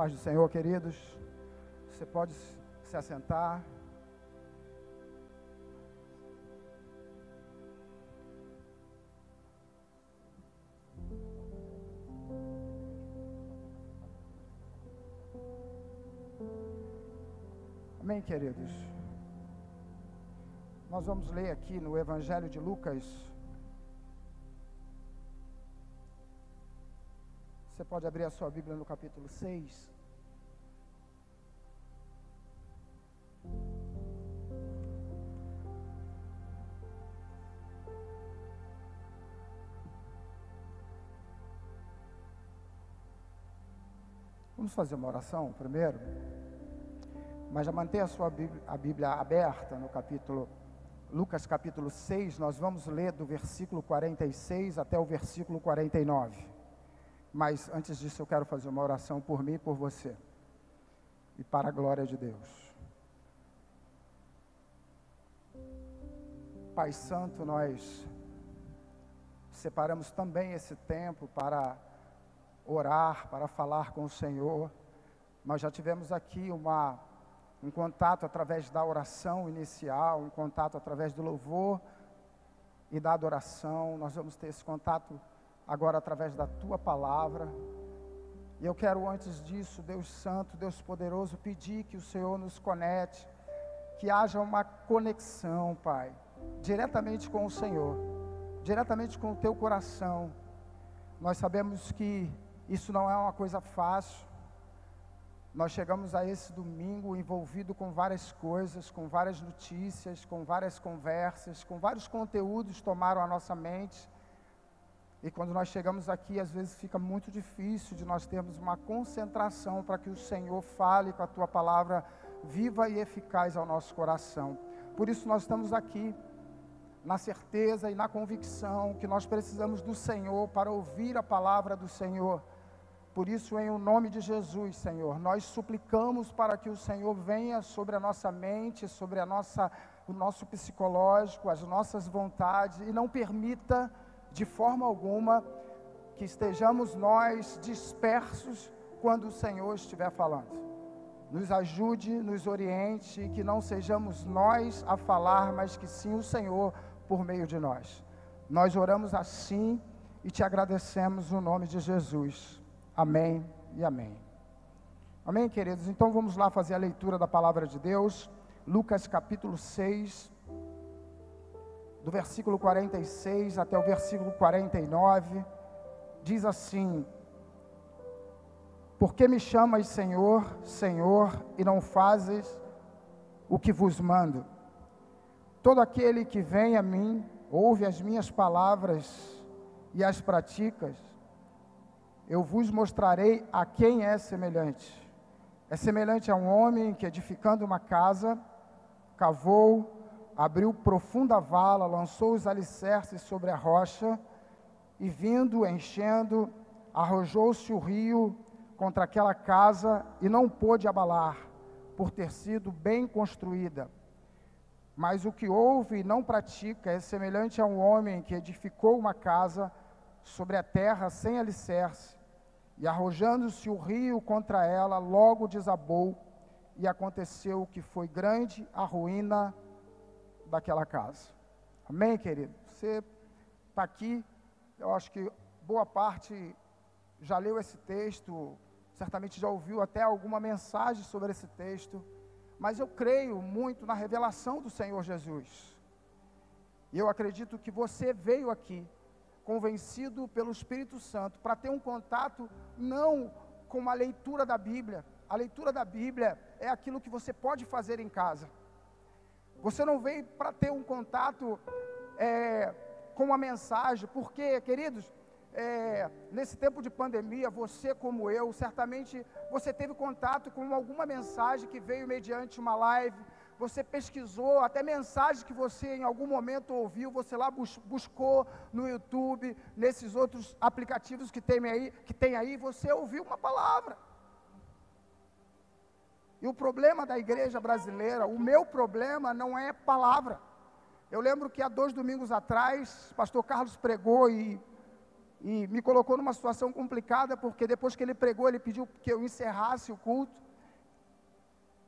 Paz do Senhor, queridos. Você pode se assentar. Amém, queridos. Nós vamos ler aqui no Evangelho de Lucas. Você pode abrir a sua Bíblia no capítulo 6. Vamos fazer uma oração primeiro? Mas já mantenha a sua Bíblia, a Bíblia aberta no capítulo Lucas capítulo 6, nós vamos ler do versículo 46 até o versículo 49. Mas antes disso eu quero fazer uma oração por mim e por você. E para a glória de Deus. Pai Santo, nós separamos também esse tempo para orar, para falar com o Senhor. Nós já tivemos aqui uma um contato através da oração inicial, um contato através do louvor e da adoração. Nós vamos ter esse contato agora através da tua palavra. E eu quero, antes disso, Deus Santo, Deus Poderoso, pedir que o Senhor nos conecte, que haja uma conexão, Pai, diretamente com o Senhor, diretamente com o teu coração. Nós sabemos que isso não é uma coisa fácil, nós chegamos a esse domingo envolvido com várias coisas, com várias notícias, com várias conversas, com vários conteúdos tomaram a nossa mente. E quando nós chegamos aqui, às vezes fica muito difícil de nós termos uma concentração para que o Senhor fale com a tua palavra viva e eficaz ao nosso coração. Por isso nós estamos aqui na certeza e na convicção que nós precisamos do Senhor para ouvir a palavra do Senhor por isso, em o nome de Jesus, Senhor, nós suplicamos para que o Senhor venha sobre a nossa mente, sobre a nossa, o nosso psicológico, as nossas vontades, e não permita, de forma alguma, que estejamos nós dispersos quando o Senhor estiver falando. Nos ajude, nos oriente, que não sejamos nós a falar, mas que sim o Senhor por meio de nós. Nós oramos assim e te agradecemos no nome de Jesus. Amém e amém. Amém, queridos? Então vamos lá fazer a leitura da palavra de Deus. Lucas capítulo 6, do versículo 46 até o versículo 49, diz assim: Por que me chamas Senhor, Senhor, e não fazes o que vos mando? Todo aquele que vem a mim, ouve as minhas palavras e as praticas, eu vos mostrarei a quem é semelhante. É semelhante a um homem que, edificando uma casa, cavou, abriu profunda vala, lançou os alicerces sobre a rocha, e vindo, enchendo, arrojou-se o rio contra aquela casa e não pôde abalar, por ter sido bem construída. Mas o que ouve e não pratica é semelhante a um homem que edificou uma casa sobre a terra sem alicerce, e arrojando-se o rio contra ela, logo desabou, e aconteceu que foi grande a ruína daquela casa. Amém, querido? Você está aqui, eu acho que boa parte já leu esse texto, certamente já ouviu até alguma mensagem sobre esse texto, mas eu creio muito na revelação do Senhor Jesus. E eu acredito que você veio aqui convencido pelo Espírito Santo, para ter um contato não com a leitura da Bíblia. A leitura da Bíblia é aquilo que você pode fazer em casa. Você não veio para ter um contato é, com a mensagem, porque, queridos, é, nesse tempo de pandemia, você como eu, certamente você teve contato com alguma mensagem que veio mediante uma live, você pesquisou, até mensagem que você em algum momento ouviu, você lá bus buscou no YouTube, nesses outros aplicativos que tem aí, que tem aí, você ouviu uma palavra. E o problema da igreja brasileira, o meu problema não é palavra. Eu lembro que há dois domingos atrás, pastor Carlos pregou e e me colocou numa situação complicada, porque depois que ele pregou, ele pediu que eu encerrasse o culto.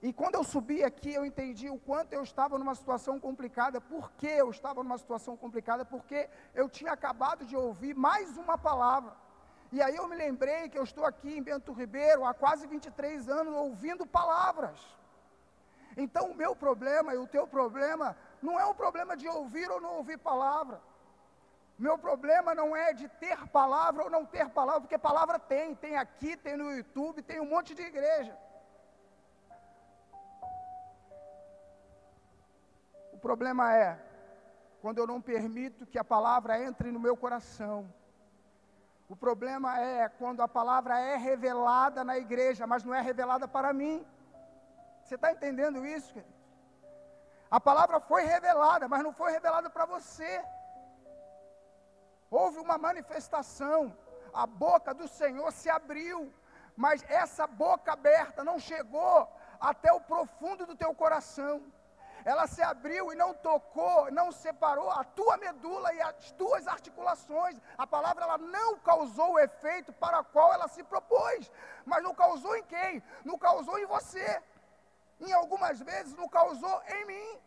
E quando eu subi aqui, eu entendi o quanto eu estava numa situação complicada. Por que eu estava numa situação complicada? Porque eu tinha acabado de ouvir mais uma palavra. E aí eu me lembrei que eu estou aqui em Bento Ribeiro há quase 23 anos ouvindo palavras. Então o meu problema e o teu problema não é um problema de ouvir ou não ouvir palavra. Meu problema não é de ter palavra ou não ter palavra, porque palavra tem, tem aqui, tem no YouTube, tem um monte de igreja. Problema é quando eu não permito que a palavra entre no meu coração. O problema é quando a palavra é revelada na igreja, mas não é revelada para mim. Você está entendendo isso? Querido? A palavra foi revelada, mas não foi revelada para você. Houve uma manifestação, a boca do Senhor se abriu, mas essa boca aberta não chegou até o profundo do teu coração. Ela se abriu e não tocou, não separou a tua medula e as tuas articulações. A palavra ela não causou o efeito para o qual ela se propôs, mas não causou em quem? Não causou em você. Em algumas vezes não causou em mim.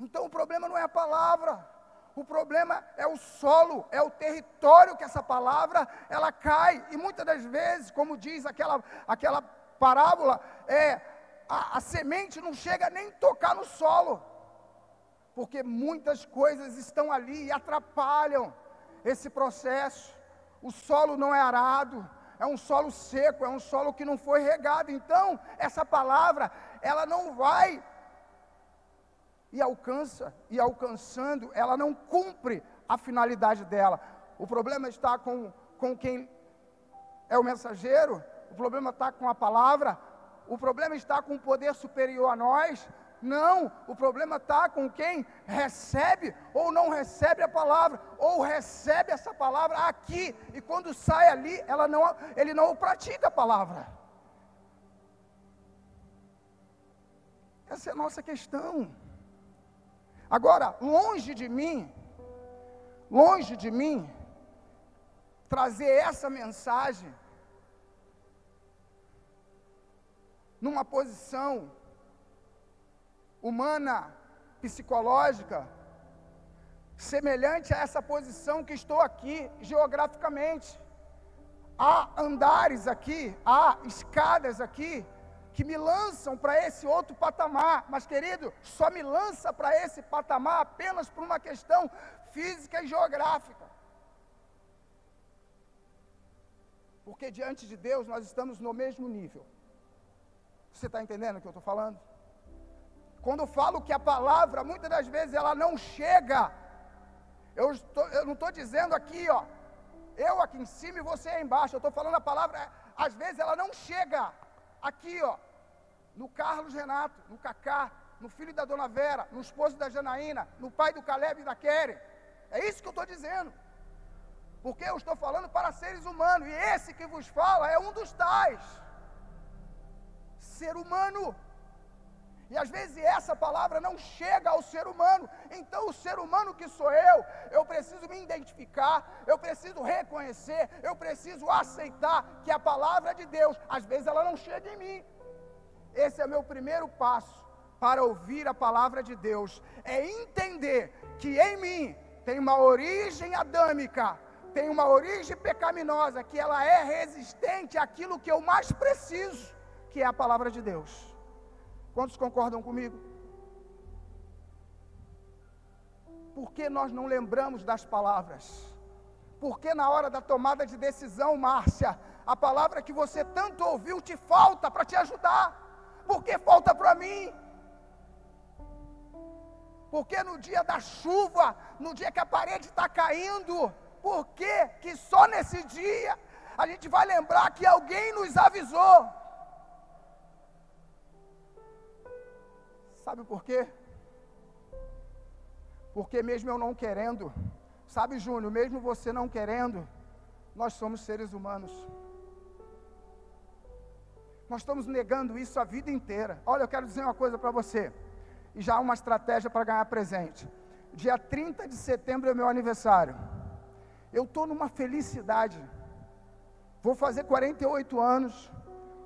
Então o problema não é a palavra. O problema é o solo, é o território que essa palavra ela cai. E muitas das vezes, como diz aquela, aquela parábola, é a, a semente não chega nem tocar no solo, porque muitas coisas estão ali e atrapalham esse processo. O solo não é arado, é um solo seco, é um solo que não foi regado. Então, essa palavra, ela não vai e alcança, e alcançando, ela não cumpre a finalidade dela. O problema está com, com quem é o mensageiro, o problema está com a palavra, o problema está com o poder superior a nós. Não, o problema está com quem recebe ou não recebe a palavra, ou recebe essa palavra aqui, e quando sai ali, ela não, ele não pratica a palavra. Essa é a nossa questão. Agora, longe de mim, longe de mim, trazer essa mensagem numa posição humana, psicológica, semelhante a essa posição que estou aqui geograficamente. Há andares aqui, há escadas aqui, que me lançam para esse outro patamar. Mas, querido, só me lança para esse patamar apenas por uma questão física e geográfica. Porque diante de Deus nós estamos no mesmo nível. Você está entendendo o que eu estou falando? Quando eu falo que a palavra, muitas das vezes, ela não chega. Eu, estou, eu não estou dizendo aqui, ó, eu aqui em cima e você aí embaixo. Eu estou falando a palavra, às vezes ela não chega aqui, ó, no Carlos Renato, no Cacá, no filho da dona Vera, no esposo da Janaína, no pai do Caleb e da Keren. É isso que eu estou dizendo. Porque eu estou falando para seres humanos, e esse que vos fala é um dos tais. Ser humano. E às vezes essa palavra não chega ao ser humano. Então, o ser humano que sou eu, eu preciso me identificar, eu preciso reconhecer, eu preciso aceitar que a palavra de Deus, às vezes ela não chega em mim. Esse é meu primeiro passo para ouvir a palavra de Deus, é entender que em mim tem uma origem adâmica, tem uma origem pecaminosa, que ela é resistente àquilo que eu mais preciso, que é a palavra de Deus. Quantos concordam comigo? Por que nós não lembramos das palavras? Porque na hora da tomada de decisão, Márcia, a palavra que você tanto ouviu te falta para te ajudar. Por que falta para mim? Porque no dia da chuva, no dia que a parede está caindo, por que que só nesse dia a gente vai lembrar que alguém nos avisou? Sabe por quê? Porque mesmo eu não querendo, sabe, Júnior, mesmo você não querendo, nós somos seres humanos. Nós estamos negando isso a vida inteira. Olha, eu quero dizer uma coisa para você, e já uma estratégia para ganhar presente. Dia 30 de setembro é meu aniversário. eu estou numa felicidade. Vou fazer 48 anos,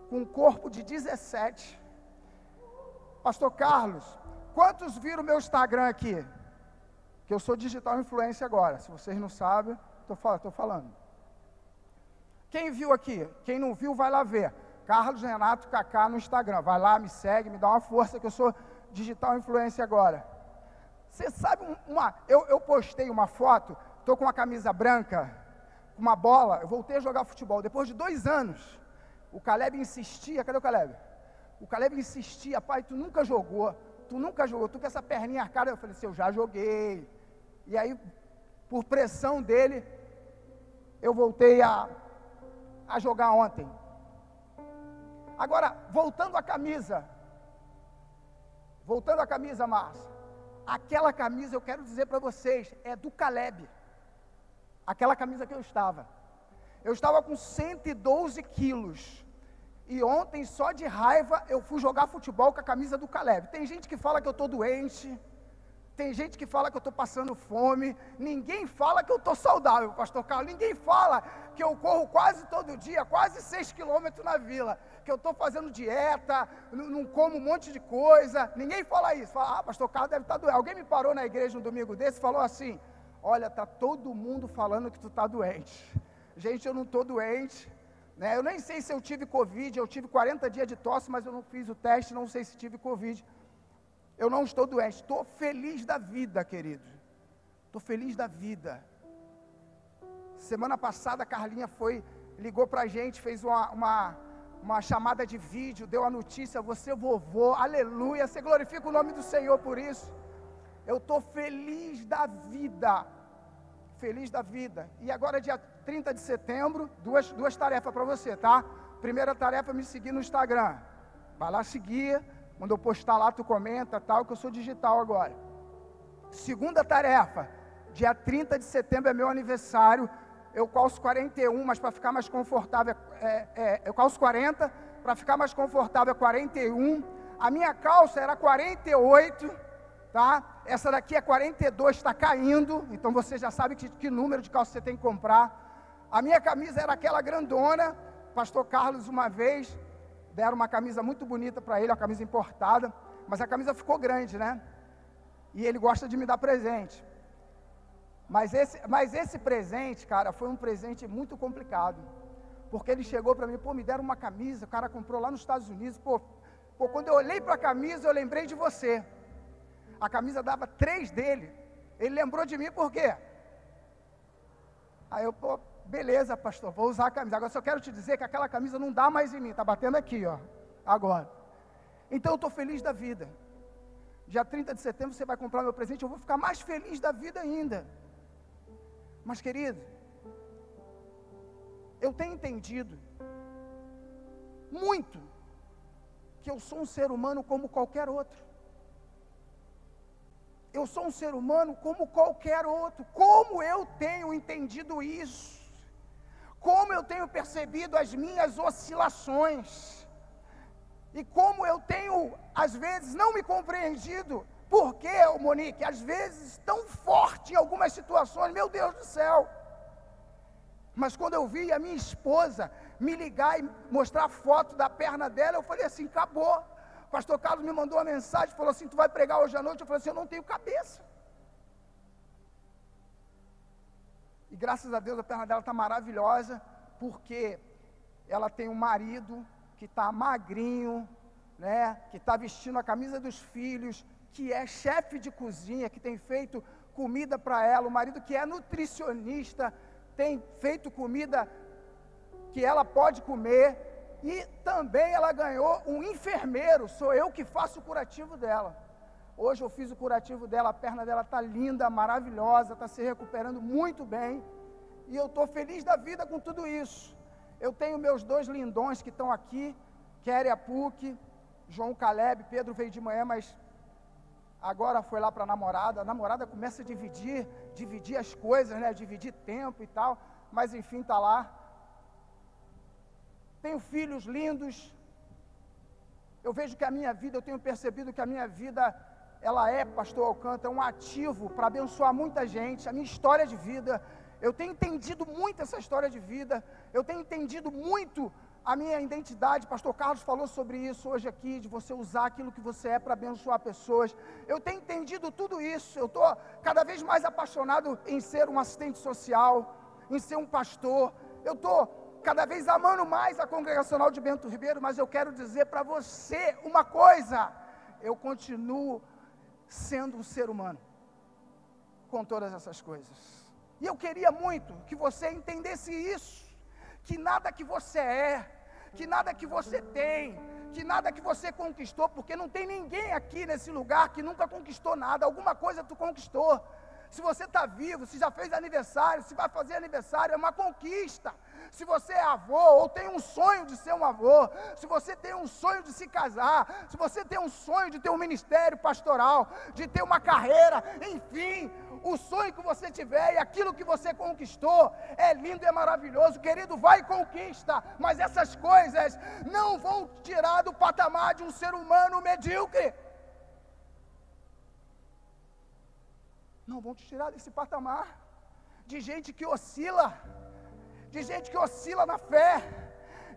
com um corpo de 17. Pastor Carlos, quantos viram meu Instagram aqui? Que eu sou digital influencer agora. Se vocês não sabem, estou falando. Quem viu aqui? Quem não viu, vai lá ver. Carlos Renato Kaká no Instagram. Vai lá, me segue, me dá uma força que eu sou digital influencer agora. Você sabe uma. Eu, eu postei uma foto, estou com uma camisa branca, com uma bola, eu voltei a jogar futebol. Depois de dois anos, o Caleb insistia, cadê o Caleb? O Caleb insistia, pai, tu nunca jogou, tu nunca jogou, tu com essa perninha arcada. Eu falei assim, eu já joguei. E aí, por pressão dele, eu voltei a, a jogar ontem. Agora, voltando à camisa. Voltando à camisa, Márcia. Aquela camisa, eu quero dizer para vocês, é do Caleb. Aquela camisa que eu estava. Eu estava com 112 quilos. E ontem, só de raiva, eu fui jogar futebol com a camisa do Caleb. Tem gente que fala que eu estou doente. Tem gente que fala que eu estou passando fome. Ninguém fala que eu estou saudável, pastor Carlos. Ninguém fala que eu corro quase todo dia, quase 6 quilômetros na vila. Que eu estou fazendo dieta, não como um monte de coisa. Ninguém fala isso. Fala, ah, pastor Carlos deve estar tá doente. Alguém me parou na igreja um domingo desse e falou assim: Olha, está todo mundo falando que tu está doente. Gente, eu não estou doente. Né? Eu nem sei se eu tive Covid. Eu tive 40 dias de tosse, mas eu não fiz o teste. Não sei se tive Covid. Eu não estou doente, estou feliz da vida, querido. Estou feliz da vida. Semana passada a Carlinha foi, ligou para a gente, fez uma, uma, uma chamada de vídeo, deu a notícia, você vovô, aleluia, você glorifica o nome do Senhor por isso. Eu estou feliz da vida, feliz da vida. E agora, dia 30 de setembro, duas, duas tarefas para você, tá? Primeira tarefa, me seguir no Instagram. Vai lá seguir, quando eu postar lá, tu comenta, tal, que eu sou digital agora. Segunda tarefa, dia 30 de setembro é meu aniversário. Eu calço 41, mas para ficar mais confortável, é, é, eu calço 40, para ficar mais confortável é 41. A minha calça era 48, tá? Essa daqui é 42, está caindo, então você já sabe que, que número de calça você tem que comprar. A minha camisa era aquela grandona, pastor Carlos uma vez deram uma camisa muito bonita para ele, uma camisa importada, mas a camisa ficou grande, né? E ele gosta de me dar presente. Mas esse, mas esse presente, cara, foi um presente muito complicado. Porque ele chegou para mim, pô, me deram uma camisa, o cara comprou lá nos Estados Unidos, pô, pô quando eu olhei para a camisa, eu lembrei de você. A camisa dava três dele. Ele lembrou de mim por quê? Aí eu, pô, beleza, pastor, vou usar a camisa. Agora só quero te dizer que aquela camisa não dá mais em mim, está batendo aqui, ó, agora. Então eu estou feliz da vida. Dia 30 de setembro você vai comprar meu presente, eu vou ficar mais feliz da vida ainda. Mas querido, eu tenho entendido muito que eu sou um ser humano como qualquer outro. Eu sou um ser humano como qualquer outro. Como eu tenho entendido isso? Como eu tenho percebido as minhas oscilações, e como eu tenho, às vezes, não me compreendido. Por que, Monique? Às vezes, tão forte em algumas situações, meu Deus do céu. Mas quando eu vi a minha esposa me ligar e mostrar a foto da perna dela, eu falei assim: acabou. O pastor Carlos me mandou uma mensagem, falou assim: Tu vai pregar hoje à noite? Eu falei assim: Eu não tenho cabeça. E graças a Deus a perna dela está maravilhosa, porque ela tem um marido que está magrinho, né, que está vestindo a camisa dos filhos, que é chefe de cozinha, que tem feito comida para ela, o marido que é nutricionista, tem feito comida que ela pode comer, e também ela ganhou um enfermeiro, sou eu que faço o curativo dela. Hoje eu fiz o curativo dela, a perna dela está linda, maravilhosa, está se recuperando muito bem. E eu estou feliz da vida com tudo isso. Eu tenho meus dois lindões que estão aqui, Kéria Puc, João Caleb, Pedro veio de manhã, mas agora foi lá para a namorada. A namorada começa a dividir, dividir as coisas, né? Dividir tempo e tal. Mas enfim, está lá. Tenho filhos lindos. Eu vejo que a minha vida, eu tenho percebido que a minha vida ela é, pastor Alcântara, um ativo para abençoar muita gente. A minha história de vida, Eu tenho entendido muito essa história de vida, eu tenho entendido muito a minha identidade. Pastor Carlos falou sobre isso hoje aqui, de você usar aquilo que você é para abençoar pessoas. Eu tenho entendido tudo isso. Eu estou cada vez mais apaixonado em ser um assistente social, em ser um pastor. Eu estou cada vez amando mais a congregacional de Bento Ribeiro, mas eu quero dizer para você uma coisa: eu continuo sendo um ser humano com todas essas coisas. E eu queria muito que você entendesse isso que nada que você é, que nada que você tem, que nada que você conquistou, porque não tem ninguém aqui nesse lugar que nunca conquistou nada, alguma coisa tu conquistou. Se você está vivo, se já fez aniversário, se vai fazer aniversário, é uma conquista. Se você é avô ou tem um sonho de ser um avô, se você tem um sonho de se casar, se você tem um sonho de ter um ministério pastoral, de ter uma carreira, enfim, o sonho que você tiver e aquilo que você conquistou é lindo é maravilhoso, querido, vai e conquista, mas essas coisas não vão tirar do patamar de um ser humano medíocre. Não vão te tirar desse patamar de gente que oscila, de gente que oscila na fé,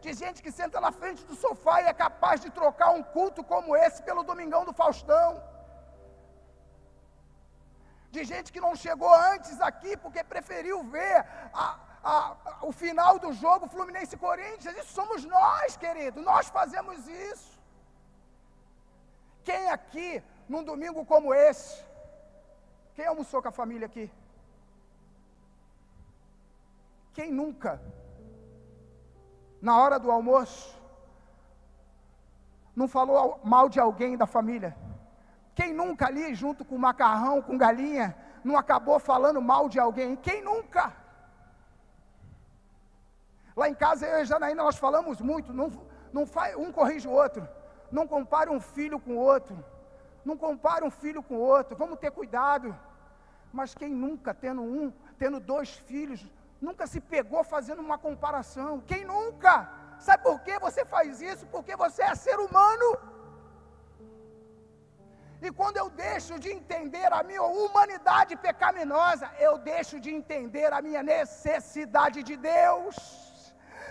de gente que senta na frente do sofá e é capaz de trocar um culto como esse pelo Domingão do Faustão de gente que não chegou antes aqui porque preferiu ver a, a, o final do jogo Fluminense Corinthians. Isso somos nós, querido. Nós fazemos isso. Quem aqui, num domingo como esse, quem almoçou com a família aqui? Quem nunca, na hora do almoço, não falou mal de alguém da família? Quem nunca ali, junto com macarrão, com galinha, não acabou falando mal de alguém? Quem nunca? Lá em casa, eu e Janaína, nós falamos muito, não, não faz, um corrige o outro, não compare um filho com o outro, não compare um filho com outro, vamos ter cuidado. Mas quem nunca, tendo um, tendo dois filhos, nunca se pegou fazendo uma comparação? Quem nunca? Sabe por que você faz isso? Porque você é ser humano. E quando eu deixo de entender a minha humanidade pecaminosa, eu deixo de entender a minha necessidade de Deus.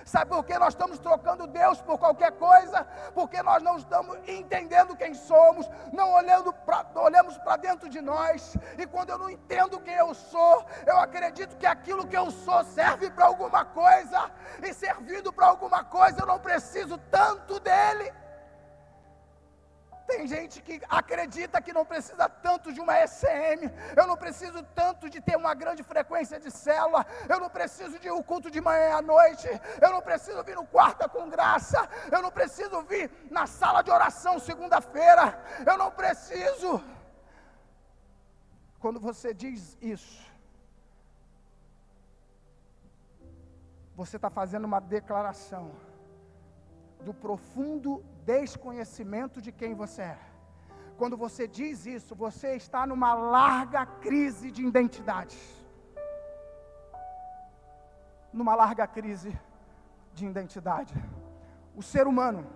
Sabe por que nós estamos trocando Deus por qualquer coisa? Porque nós não estamos entendendo quem somos, não olhando pra, olhamos para dentro de nós. E quando eu não entendo quem eu sou, eu acredito que aquilo que eu sou serve para alguma coisa. E servindo para alguma coisa, eu não preciso tanto dele. Tem gente que acredita que não precisa tanto de uma SM, eu não preciso tanto de ter uma grande frequência de célula, eu não preciso de um culto de manhã à noite, eu não preciso vir no quarta com graça, eu não preciso vir na sala de oração segunda-feira, eu não preciso. Quando você diz isso, você está fazendo uma declaração do profundo desconhecimento de quem você é. Quando você diz isso, você está numa larga crise de identidade. Numa larga crise de identidade. O ser humano,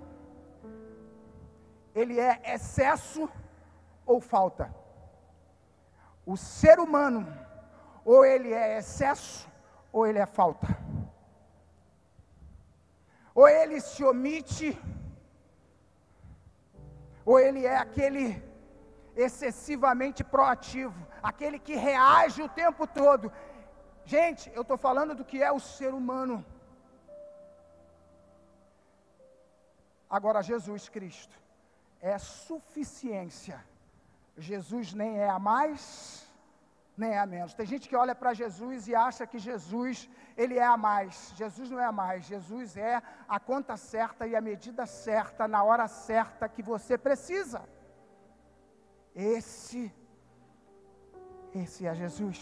ele é excesso ou falta. O ser humano, ou ele é excesso ou ele é falta. Ou ele se omite ou ele é aquele excessivamente proativo, aquele que reage o tempo todo. Gente, eu estou falando do que é o ser humano. Agora, Jesus Cristo é suficiência. Jesus nem é a mais, nem é a menos. Tem gente que olha para Jesus e acha que Jesus, ele é a mais. Jesus não é a mais. Jesus é a conta certa e a medida certa na hora certa que você precisa. Esse esse é Jesus.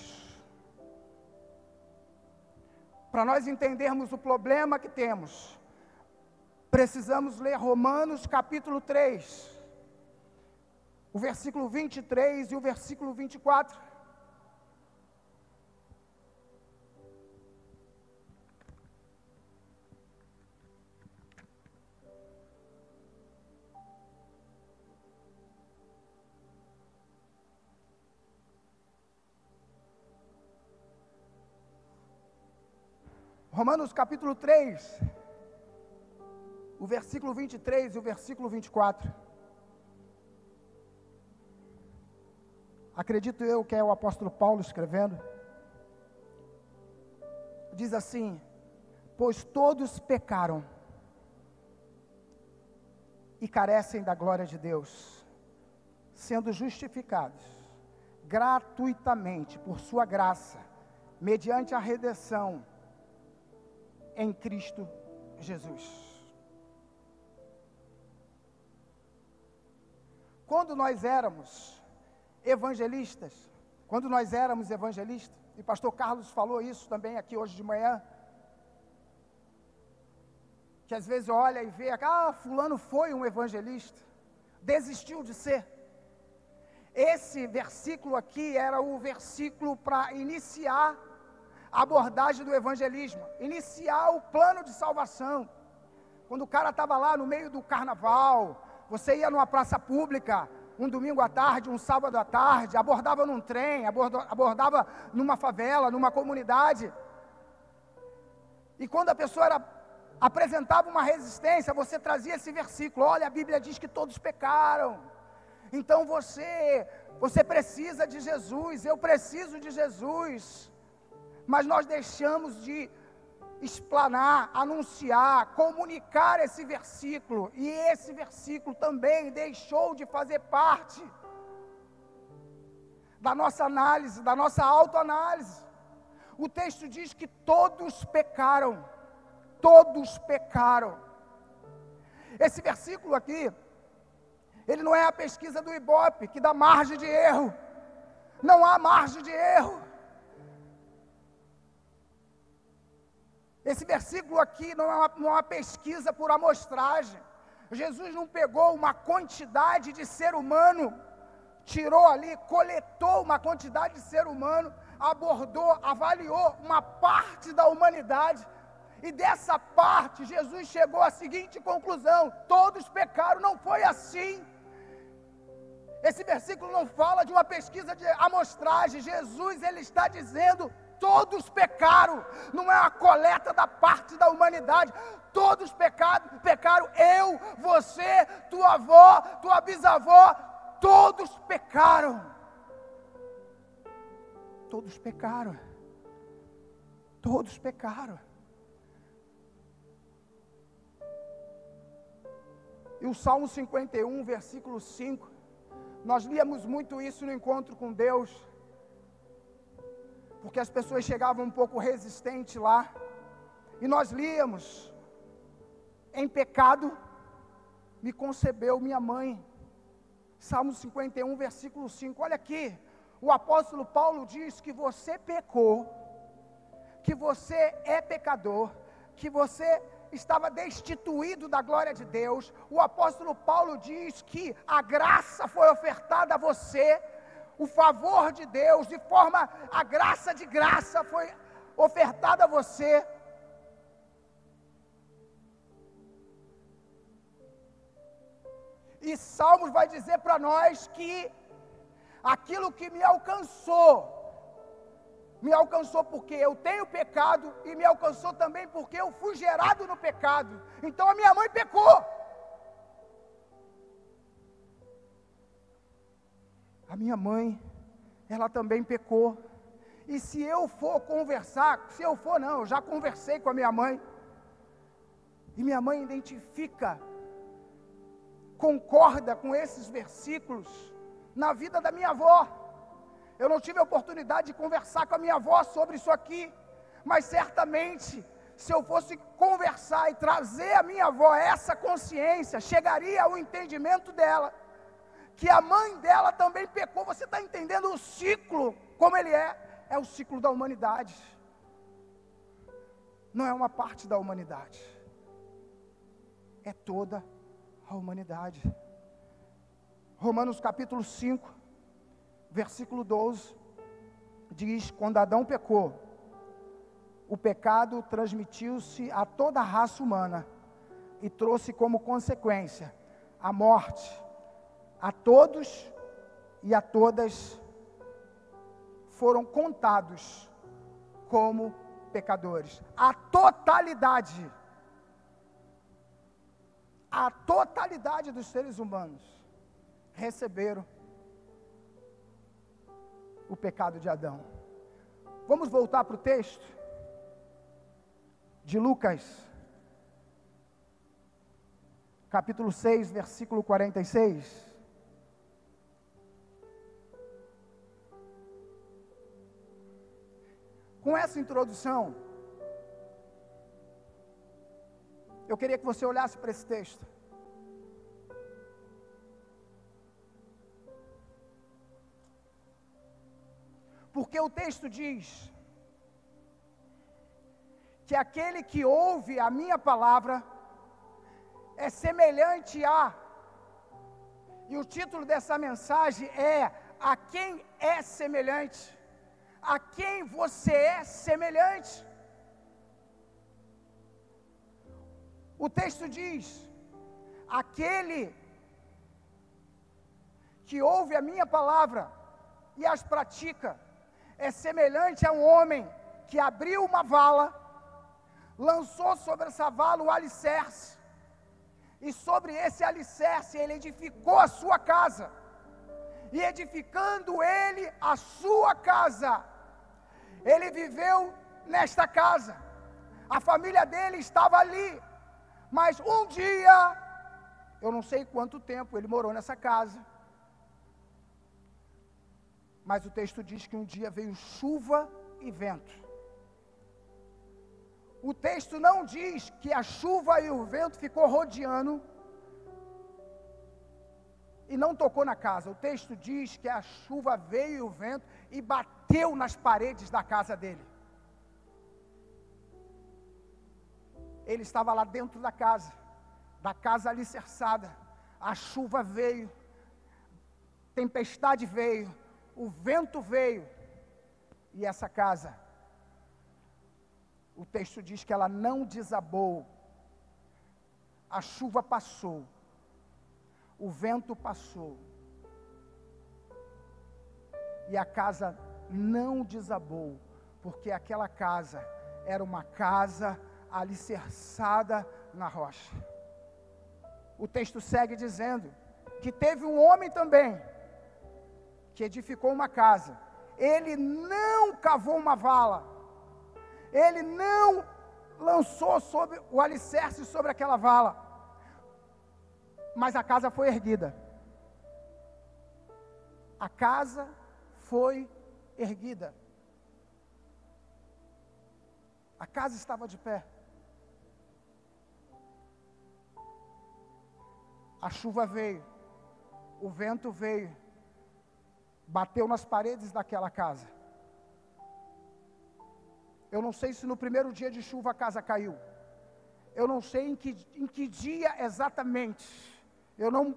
Para nós entendermos o problema que temos, precisamos ler Romanos capítulo 3, o versículo 23 e o versículo 24. Romanos capítulo 3, o versículo 23 e o versículo 24. Acredito eu que é o apóstolo Paulo escrevendo. Diz assim: Pois todos pecaram e carecem da glória de Deus, sendo justificados gratuitamente por Sua graça, mediante a redenção em Cristo Jesus. Quando nós éramos evangelistas, quando nós éramos evangelistas, e pastor Carlos falou isso também aqui hoje de manhã, que às vezes olha e vê, ah, fulano foi um evangelista, desistiu de ser. Esse versículo aqui era o versículo para iniciar abordagem do evangelismo, iniciar o plano de salvação. Quando o cara estava lá no meio do carnaval, você ia numa praça pública, um domingo à tarde, um sábado à tarde, abordava num trem, abordava numa favela, numa comunidade. E quando a pessoa era, apresentava uma resistência, você trazia esse versículo: olha, a Bíblia diz que todos pecaram. Então você, você precisa de Jesus, eu preciso de Jesus mas nós deixamos de explanar, anunciar, comunicar esse versículo, e esse versículo também deixou de fazer parte da nossa análise, da nossa autoanálise. O texto diz que todos pecaram, todos pecaram. Esse versículo aqui, ele não é a pesquisa do Ibope, que dá margem de erro. Não há margem de erro. Esse versículo aqui não é, uma, não é uma pesquisa por amostragem. Jesus não pegou uma quantidade de ser humano, tirou ali, coletou uma quantidade de ser humano, abordou, avaliou uma parte da humanidade. E dessa parte, Jesus chegou à seguinte conclusão: todos pecaram, não foi assim. Esse versículo não fala de uma pesquisa de amostragem. Jesus ele está dizendo todos pecaram, não é a coleta da parte da humanidade, todos pecado, pecaram, eu, você, tua avó, tua bisavó, todos pecaram. Todos pecaram. Todos pecaram. E o Salmo 51, versículo 5, nós líamos muito isso no encontro com Deus porque as pessoas chegavam um pouco resistentes lá, e nós líamos: em pecado me concebeu minha mãe. Salmo 51, versículo 5. Olha aqui, o apóstolo Paulo diz que você pecou, que você é pecador, que você estava destituído da glória de Deus. O apóstolo Paulo diz que a graça foi ofertada a você o favor de Deus, de forma, a graça de graça foi ofertada a você. E Salmos vai dizer para nós que aquilo que me alcançou, me alcançou porque eu tenho pecado e me alcançou também porque eu fui gerado no pecado. Então a minha mãe pecou. A minha mãe, ela também pecou. E se eu for conversar, se eu for não, eu já conversei com a minha mãe. E minha mãe identifica, concorda com esses versículos na vida da minha avó. Eu não tive a oportunidade de conversar com a minha avó sobre isso aqui, mas certamente, se eu fosse conversar e trazer a minha avó essa consciência, chegaria ao entendimento dela que a mãe dela também pecou. Você está entendendo o ciclo, como ele é? É o ciclo da humanidade. Não é uma parte da humanidade, é toda a humanidade. Romanos capítulo 5, versículo 12, diz: Quando Adão pecou, o pecado transmitiu-se a toda a raça humana e trouxe como consequência a morte a todos e a todas foram contados como pecadores. A totalidade, a totalidade dos seres humanos receberam o pecado de Adão. Vamos voltar para o texto de Lucas, capítulo 6, versículo 46. Com essa introdução, eu queria que você olhasse para esse texto. Porque o texto diz que aquele que ouve a minha palavra é semelhante a. E o título dessa mensagem é: A quem é semelhante? A quem você é semelhante? O texto diz: Aquele que ouve a minha palavra e as pratica, é semelhante a um homem que abriu uma vala, lançou sobre essa vala o alicerce, e sobre esse alicerce ele edificou a sua casa, e edificando ele a sua casa, ele viveu nesta casa, a família dele estava ali, mas um dia, eu não sei quanto tempo ele morou nessa casa, mas o texto diz que um dia veio chuva e vento. O texto não diz que a chuva e o vento ficou rodeando e não tocou na casa. O texto diz que a chuva veio e o vento e bateu nas paredes da casa dele. Ele estava lá dentro da casa, da casa alicerçada. A chuva veio, tempestade veio, o vento veio e essa casa, o texto diz que ela não desabou, a chuva passou, o vento passou, e a casa não desabou, porque aquela casa era uma casa alicerçada na rocha. O texto segue dizendo que teve um homem também, que edificou uma casa, ele não cavou uma vala, ele não lançou sobre o alicerce sobre aquela vala, mas a casa foi erguida. A casa foi erguida. A casa estava de pé. A chuva veio, o vento veio, bateu nas paredes daquela casa. Eu não sei se no primeiro dia de chuva a casa caiu. Eu não sei em que, em que dia exatamente. Eu não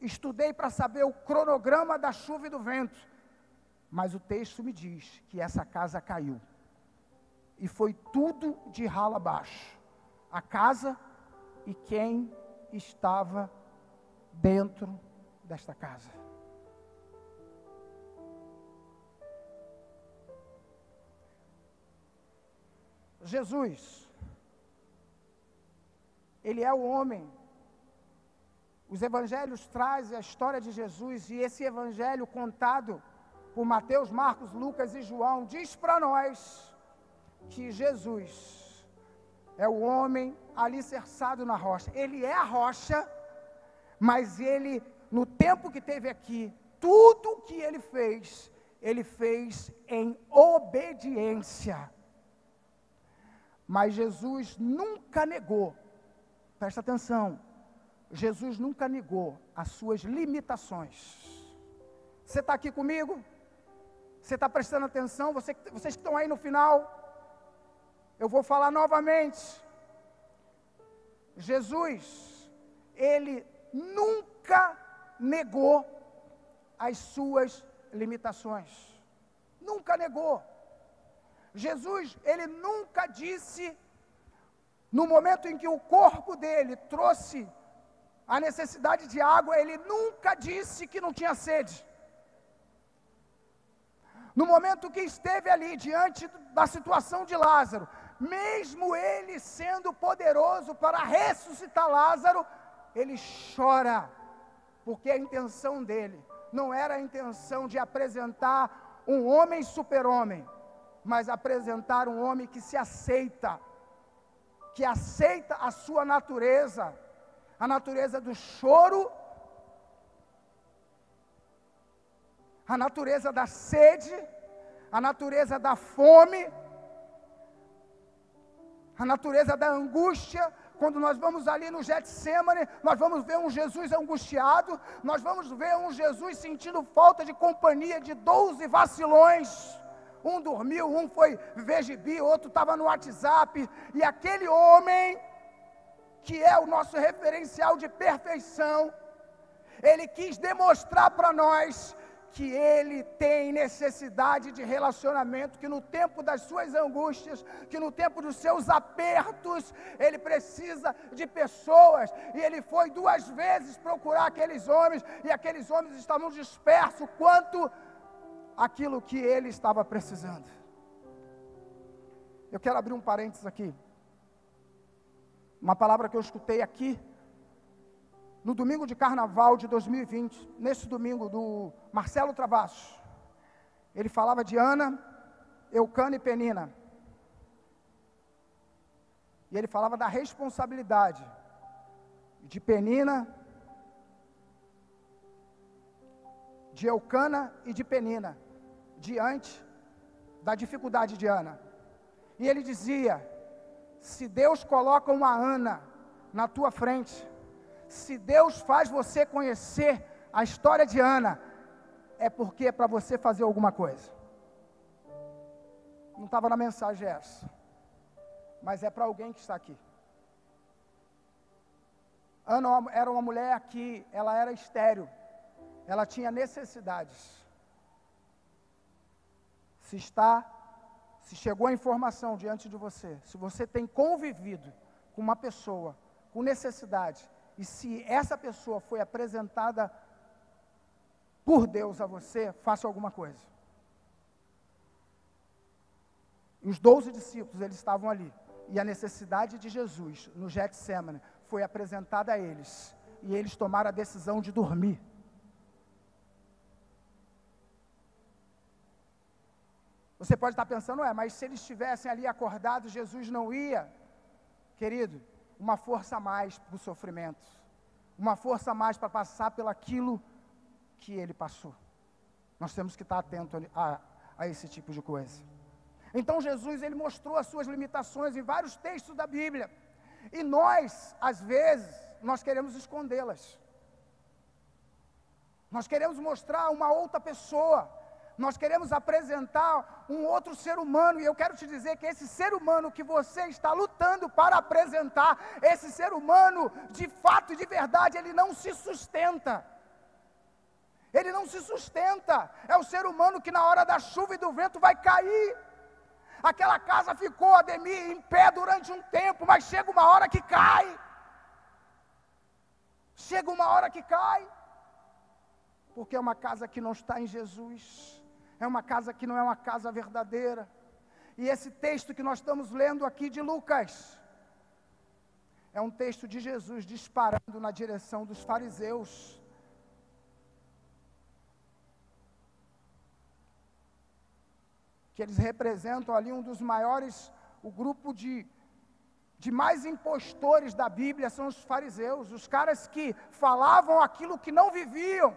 estudei para saber o cronograma da chuva e do vento. Mas o texto me diz que essa casa caiu. E foi tudo de rala abaixo. A casa e quem estava dentro desta casa. Jesus, ele é o homem. Os evangelhos trazem a história de Jesus e esse evangelho contado por Mateus, Marcos, Lucas e João diz para nós que Jesus é o homem alicerçado na rocha. Ele é a rocha, mas ele, no tempo que teve aqui, tudo o que ele fez, ele fez em obediência mas Jesus nunca negou, presta atenção, Jesus nunca negou as suas limitações. Você está aqui comigo? Você está prestando atenção? Você, vocês que estão aí no final, eu vou falar novamente. Jesus, ele nunca negou as suas limitações. Nunca negou. Jesus, ele nunca disse, no momento em que o corpo dele trouxe a necessidade de água, ele nunca disse que não tinha sede. No momento que esteve ali diante da situação de Lázaro, mesmo ele sendo poderoso para ressuscitar Lázaro, ele chora, porque a intenção dele não era a intenção de apresentar um homem super-homem, mas apresentar um homem que se aceita, que aceita a sua natureza, a natureza do choro, a natureza da sede, a natureza da fome, a natureza da angústia, quando nós vamos ali no Getsemane, nós vamos ver um Jesus angustiado, nós vamos ver um Jesus sentindo falta de companhia de doze vacilões. Um dormiu, um foi ver gibi, outro estava no WhatsApp, e aquele homem, que é o nosso referencial de perfeição, ele quis demonstrar para nós que ele tem necessidade de relacionamento, que no tempo das suas angústias, que no tempo dos seus apertos, ele precisa de pessoas. E ele foi duas vezes procurar aqueles homens, e aqueles homens estavam dispersos quanto aquilo que ele estava precisando. Eu quero abrir um parênteses aqui. Uma palavra que eu escutei aqui no domingo de carnaval de 2020, nesse domingo do Marcelo Travassos, ele falava de Ana, Eucana e Penina. E ele falava da responsabilidade de Penina, de Eucana e de Penina, diante da dificuldade de Ana. E ele dizia: se Deus coloca uma Ana na tua frente, se Deus faz você conhecer a história de Ana, é porque é para você fazer alguma coisa. Não estava na mensagem essa, mas é para alguém que está aqui. Ana era uma mulher que ela era estéril, ela tinha necessidades. Se está, se chegou a informação diante de você, se você tem convivido com uma pessoa com necessidade, e se essa pessoa foi apresentada por Deus a você, faça alguma coisa. E os doze discípulos, eles estavam ali. E a necessidade de Jesus no Getsemane foi apresentada a eles. E eles tomaram a decisão de dormir. Você pode estar pensando, é, mas se eles estivessem ali acordados, Jesus não ia. Querido, uma força a mais para o sofrimento, uma força a mais para passar pelaquilo que ele passou. Nós temos que estar atento a, a esse tipo de coisa. Então Jesus ele mostrou as suas limitações em vários textos da Bíblia. E nós, às vezes, nós queremos escondê-las. Nós queremos mostrar uma outra pessoa. Nós queremos apresentar um outro ser humano, e eu quero te dizer que esse ser humano que você está lutando para apresentar, esse ser humano, de fato e de verdade, ele não se sustenta. Ele não se sustenta. É o ser humano que na hora da chuva e do vento vai cair. Aquela casa ficou, Ademir, em pé durante um tempo, mas chega uma hora que cai. Chega uma hora que cai. Porque é uma casa que não está em Jesus é uma casa que não é uma casa verdadeira. E esse texto que nós estamos lendo aqui de Lucas, é um texto de Jesus disparando na direção dos fariseus. Que eles representam ali um dos maiores, o grupo de, de mais impostores da Bíblia são os fariseus, os caras que falavam aquilo que não viviam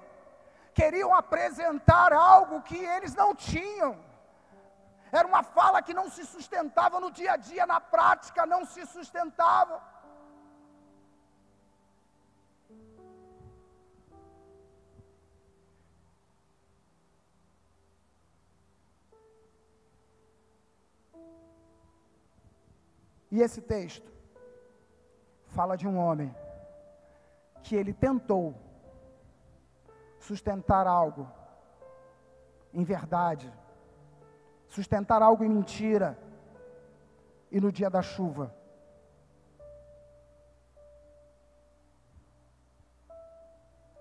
queriam apresentar algo que eles não tinham. Era uma fala que não se sustentava no dia a dia, na prática não se sustentava. E esse texto fala de um homem que ele tentou sustentar algo em verdade, sustentar algo em mentira, e no dia da chuva,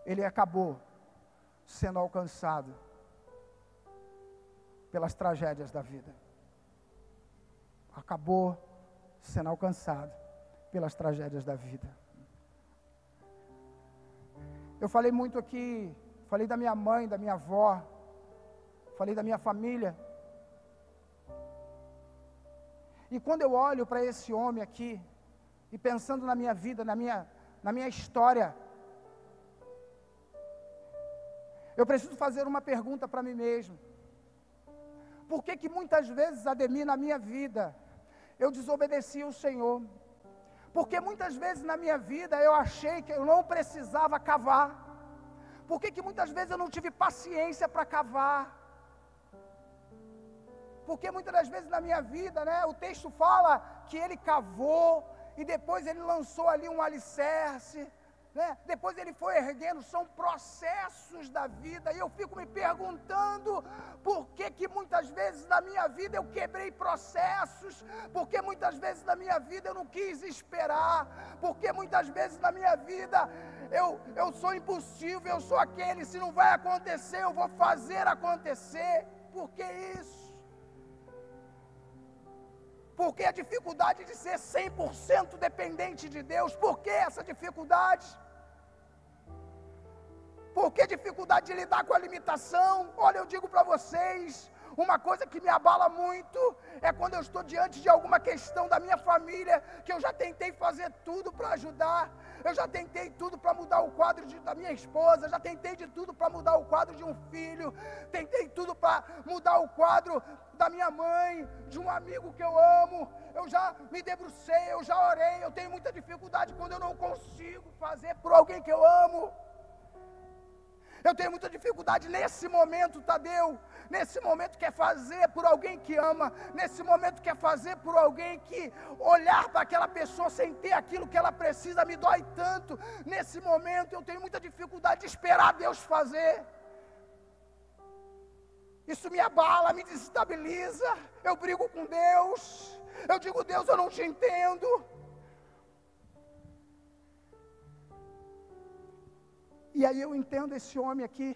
ele acabou sendo alcançado pelas tragédias da vida. Acabou sendo alcançado pelas tragédias da vida. Eu falei muito aqui, falei da minha mãe, da minha avó, falei da minha família. E quando eu olho para esse homem aqui, e pensando na minha vida, na minha, na minha história, eu preciso fazer uma pergunta para mim mesmo. Por que que muitas vezes, Ademir, na minha vida, eu desobedeci o Senhor? Porque muitas vezes na minha vida eu achei que eu não precisava cavar. Por que que muitas vezes eu não tive paciência para cavar? Porque muitas das vezes na minha vida, né, o texto fala que ele cavou e depois ele lançou ali um alicerce, né? Depois ele foi erguendo, são processos da vida, e eu fico me perguntando por que, que muitas vezes na minha vida eu quebrei processos, porque muitas vezes na minha vida eu não quis esperar, porque muitas vezes na minha vida eu, eu sou impossível, eu sou aquele, se não vai acontecer, eu vou fazer acontecer, por que isso? Por que a dificuldade de ser 100% dependente de Deus? Por que essa dificuldade? Por que dificuldade de lidar com a limitação? Olha, eu digo para vocês, uma coisa que me abala muito é quando eu estou diante de alguma questão da minha família, que eu já tentei fazer tudo para ajudar, eu já tentei tudo para mudar o quadro de, da minha esposa, já tentei de tudo para mudar o quadro de um filho, tentei tudo para mudar o quadro da minha mãe, de um amigo que eu amo. Eu já me debrucei, eu já orei, eu tenho muita dificuldade quando eu não consigo fazer por alguém que eu amo. Eu tenho muita dificuldade nesse momento, Tadeu. Nesse momento quer fazer por alguém que ama. Nesse momento quer fazer por alguém que olhar para aquela pessoa sem ter aquilo que ela precisa me dói tanto. Nesse momento eu tenho muita dificuldade de esperar Deus fazer. Isso me abala, me desestabiliza. Eu brigo com Deus. Eu digo, Deus, eu não te entendo. E aí eu entendo esse homem aqui.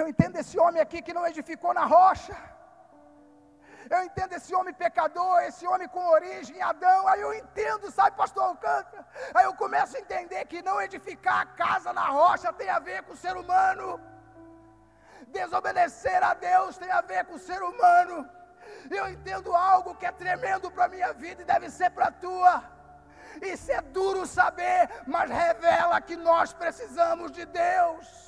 Eu entendo esse homem aqui que não edificou na rocha. Eu entendo esse homem pecador, esse homem com origem em Adão. Aí eu entendo, sabe, pastor Alcântara? Aí eu começo a entender que não edificar a casa na rocha tem a ver com o ser humano. Desobedecer a Deus tem a ver com o ser humano. Eu entendo algo que é tremendo para a minha vida e deve ser para a tua. Isso é duro saber, mas revela que nós precisamos de Deus.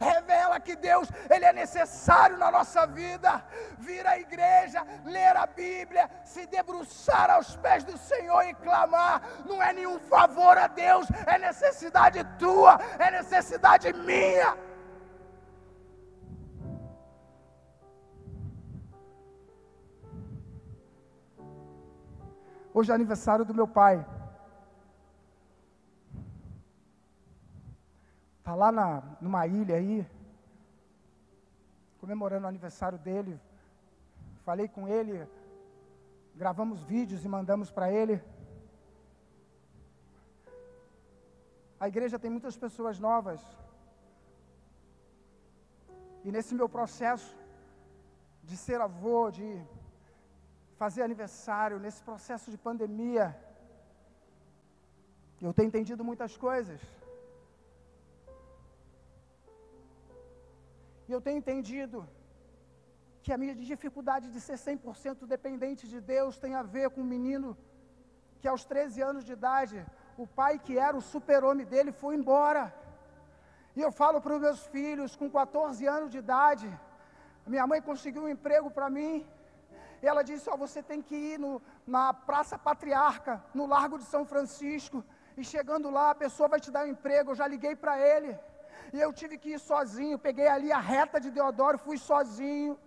Revela que Deus, Ele é necessário na nossa vida. Vir à igreja, ler a Bíblia, se debruçar aos pés do Senhor e clamar. Não é nenhum favor a Deus, é necessidade tua, é necessidade minha. Hoje é aniversário do meu pai. Está lá na, numa ilha aí, comemorando o aniversário dele. Falei com ele, gravamos vídeos e mandamos para ele. A igreja tem muitas pessoas novas. E nesse meu processo de ser avô, de fazer aniversário, nesse processo de pandemia, eu tenho entendido muitas coisas. E eu tenho entendido que a minha dificuldade de ser 100% dependente de Deus tem a ver com um menino que aos 13 anos de idade, o pai que era o super-homem dele foi embora. E eu falo para os meus filhos, com 14 anos de idade, minha mãe conseguiu um emprego para mim, e ela disse: Ó, oh, você tem que ir no, na Praça Patriarca, no Largo de São Francisco. E chegando lá, a pessoa vai te dar um emprego. Eu já liguei para ele. E eu tive que ir sozinho. Peguei ali a reta de Deodoro, fui sozinho.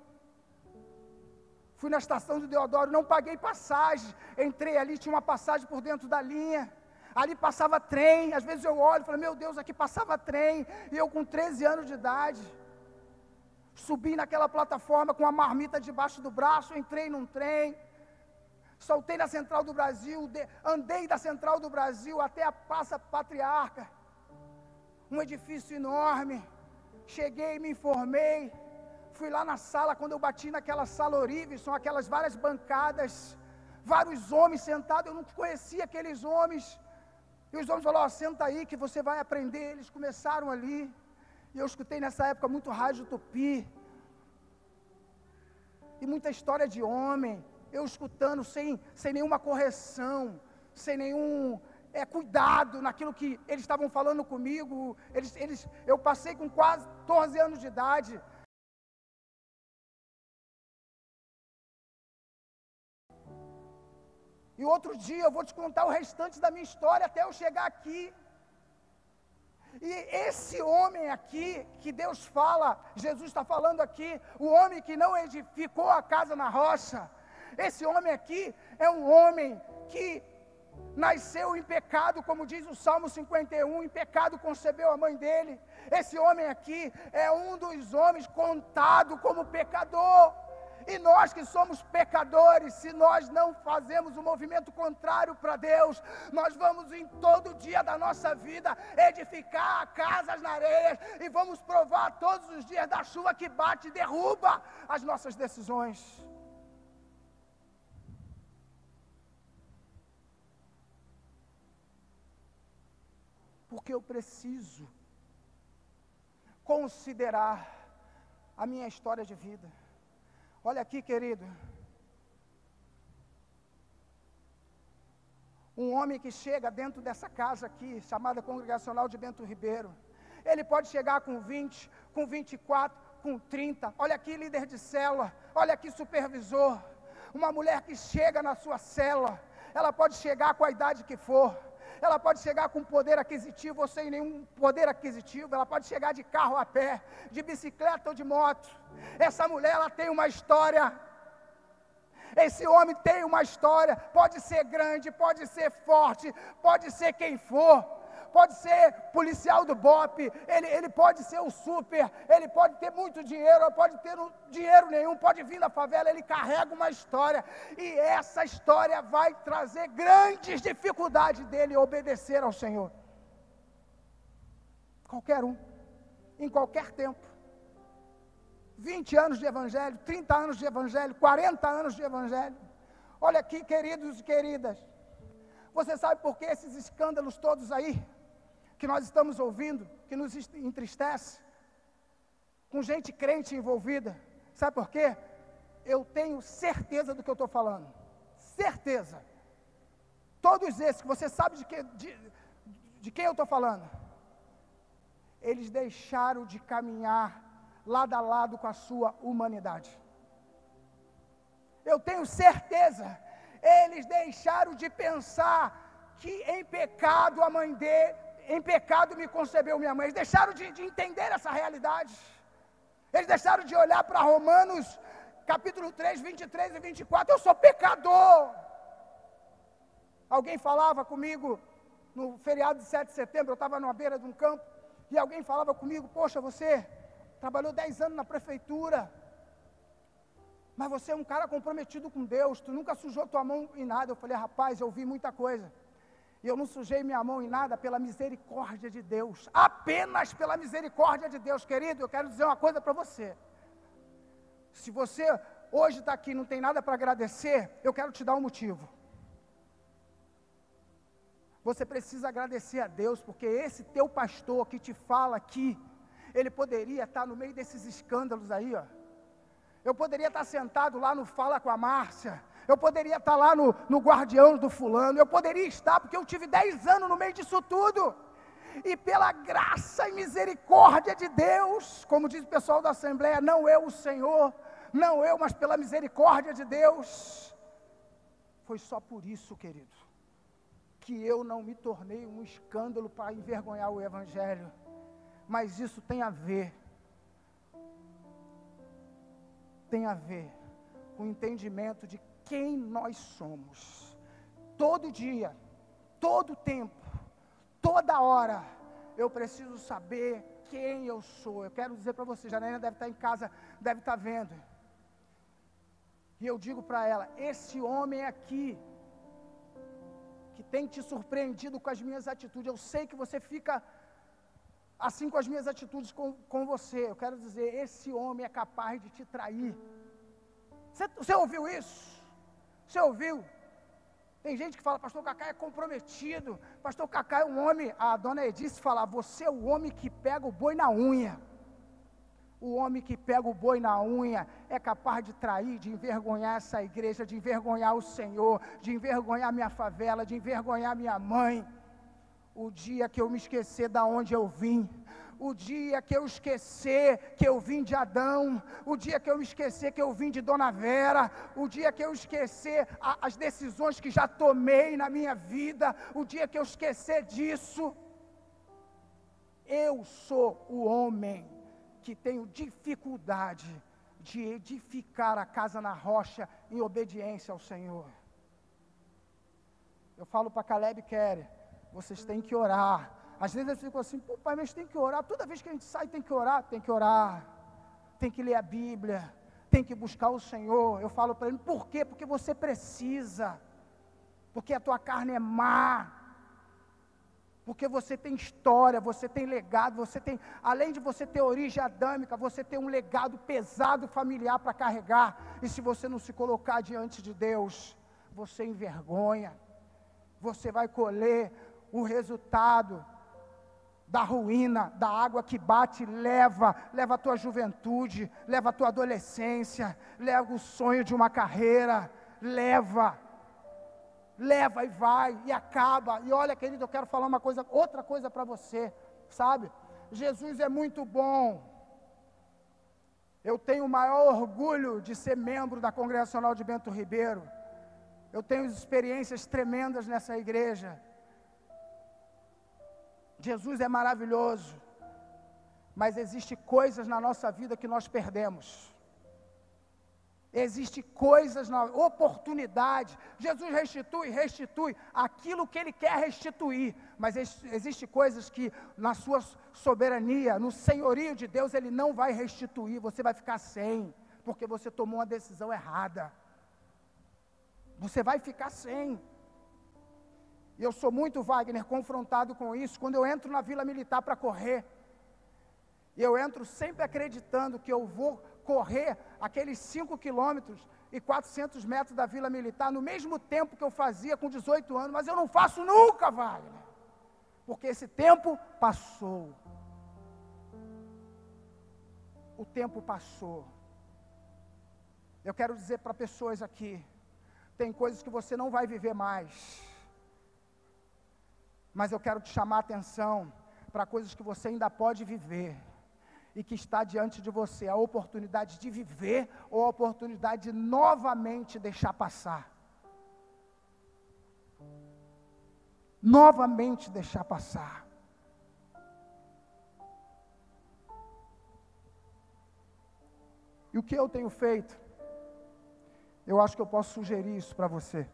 Fui na estação de Deodoro, não paguei passagem. Entrei ali, tinha uma passagem por dentro da linha. Ali passava trem. Às vezes eu olho e falo: Meu Deus, aqui passava trem. E eu com 13 anos de idade. Subi naquela plataforma com a marmita debaixo do braço, entrei num trem, soltei na Central do Brasil, de, andei da Central do Brasil até a Praça Patriarca, um edifício enorme, cheguei, me informei, fui lá na sala, quando eu bati naquela sala horrível, são aquelas várias bancadas, vários homens sentados, eu não conhecia aqueles homens. E os homens falaram: oh, senta aí que você vai aprender. Eles começaram ali. E eu escutei nessa época muito rádio tupi. E muita história de homem. Eu escutando sem, sem nenhuma correção, sem nenhum é, cuidado naquilo que eles estavam falando comigo. Eles, eles, eu passei com quase 14 anos de idade. E outro dia eu vou te contar o restante da minha história até eu chegar aqui. E esse homem aqui, que Deus fala, Jesus está falando aqui, o homem que não edificou a casa na rocha, esse homem aqui é um homem que nasceu em pecado, como diz o Salmo 51, em pecado concebeu a mãe dele. Esse homem aqui é um dos homens contado como pecador. E nós que somos pecadores, se nós não fazemos o um movimento contrário para Deus, nós vamos em todo dia da nossa vida edificar casas na areia e vamos provar todos os dias da chuva que bate e derruba as nossas decisões. Porque eu preciso considerar a minha história de vida. Olha aqui, querido. Um homem que chega dentro dessa casa aqui, chamada Congregacional de Bento Ribeiro. Ele pode chegar com 20, com 24, com 30. Olha aqui, líder de célula. Olha aqui, supervisor. Uma mulher que chega na sua célula. Ela pode chegar com a idade que for ela pode chegar com poder aquisitivo ou sem nenhum poder aquisitivo, ela pode chegar de carro a pé, de bicicleta ou de moto. Essa mulher, ela tem uma história. Esse homem tem uma história, pode ser grande, pode ser forte, pode ser quem for pode ser policial do BOP, ele, ele pode ser o super, ele pode ter muito dinheiro, pode ter um, dinheiro nenhum, pode vir da favela, ele carrega uma história, e essa história vai trazer grandes dificuldades dele obedecer ao Senhor. Qualquer um, em qualquer tempo. 20 anos de evangelho, 30 anos de evangelho, 40 anos de evangelho. Olha aqui, queridos e queridas. Você sabe por que esses escândalos todos aí? Que nós estamos ouvindo, que nos entristece, com gente crente envolvida. Sabe por quê? Eu tenho certeza do que eu estou falando. Certeza. Todos esses que você sabe de, que, de, de quem eu estou falando, eles deixaram de caminhar lado a lado com a sua humanidade. Eu tenho certeza, eles deixaram de pensar que em pecado a mãe dele, em pecado me concebeu minha mãe. Eles deixaram de, de entender essa realidade. Eles deixaram de olhar para Romanos, capítulo 3, 23 e 24. Eu sou pecador. Alguém falava comigo no feriado de 7 de setembro, eu estava numa beira de um campo, e alguém falava comigo: Poxa, você trabalhou 10 anos na prefeitura, mas você é um cara comprometido com Deus, tu nunca sujou tua mão em nada. Eu falei: Rapaz, eu vi muita coisa. E eu não sujei minha mão em nada pela misericórdia de Deus. Apenas pela misericórdia de Deus, querido. Eu quero dizer uma coisa para você. Se você hoje está aqui e não tem nada para agradecer, eu quero te dar um motivo. Você precisa agradecer a Deus, porque esse teu pastor que te fala aqui, ele poderia estar tá no meio desses escândalos aí, ó. Eu poderia estar tá sentado lá no Fala com a Márcia, eu poderia estar lá no, no Guardião do Fulano, eu poderia estar, porque eu tive 10 anos no meio disso tudo. E pela graça e misericórdia de Deus, como diz o pessoal da Assembleia, não eu, o Senhor, não eu, mas pela misericórdia de Deus. Foi só por isso, querido, que eu não me tornei um escândalo para envergonhar o Evangelho. Mas isso tem a ver, tem a ver com o entendimento de quem nós somos. Todo dia, todo tempo, toda hora, eu preciso saber quem eu sou. Eu quero dizer para você, Janaína deve estar em casa, deve estar vendo. E eu digo para ela: esse homem aqui, que tem te surpreendido com as minhas atitudes, eu sei que você fica assim com as minhas atitudes com, com você. Eu quero dizer, esse homem é capaz de te trair. Você, você ouviu isso? Você ouviu? Tem gente que fala, pastor Cacá é comprometido, pastor Cacá é um homem. A dona Edice fala, você é o homem que pega o boi na unha. O homem que pega o boi na unha é capaz de trair, de envergonhar essa igreja, de envergonhar o Senhor, de envergonhar minha favela, de envergonhar minha mãe. O dia que eu me esquecer da onde eu vim, o dia que eu esquecer que eu vim de Adão, o dia que eu esquecer que eu vim de Dona Vera, o dia que eu esquecer a, as decisões que já tomei na minha vida, o dia que eu esquecer disso, eu sou o homem que tenho dificuldade de edificar a casa na rocha em obediência ao Senhor. Eu falo para Caleb Keller, vocês têm que orar. Às vezes eu fico assim, pô, pai, mas tem que orar. Toda vez que a gente sai, tem que orar, tem que orar. Tem que ler a Bíblia, tem que buscar o Senhor. Eu falo para ele, por quê? Porque você precisa. Porque a tua carne é má. Porque você tem história, você tem legado, você tem, além de você ter origem adâmica, você tem um legado pesado familiar para carregar. E se você não se colocar diante de Deus, você envergonha. Você vai colher o resultado da ruína, da água que bate, leva, leva a tua juventude, leva a tua adolescência, leva o sonho de uma carreira, leva leva e vai e acaba. E olha, querido, eu quero falar uma coisa, outra coisa para você, sabe? Jesus é muito bom. Eu tenho o maior orgulho de ser membro da Congregacional de Bento Ribeiro. Eu tenho experiências tremendas nessa igreja. Jesus é maravilhoso. Mas existe coisas na nossa vida que nós perdemos. Existem coisas na oportunidade. Jesus restitui, restitui aquilo que Ele quer restituir. Mas existem coisas que, na sua soberania, no senhorio de Deus, Ele não vai restituir. Você vai ficar sem, porque você tomou uma decisão errada. Você vai ficar sem. E eu sou muito, Wagner, confrontado com isso. Quando eu entro na Vila Militar para correr, eu entro sempre acreditando que eu vou correr aqueles 5 quilômetros e 400 metros da Vila Militar no mesmo tempo que eu fazia com 18 anos, mas eu não faço nunca, Wagner, porque esse tempo passou. O tempo passou. Eu quero dizer para pessoas aqui: tem coisas que você não vai viver mais, mas eu quero te chamar a atenção para coisas que você ainda pode viver e que está diante de você, a oportunidade de viver ou a oportunidade de novamente deixar passar. Novamente deixar passar. E o que eu tenho feito? Eu acho que eu posso sugerir isso para você.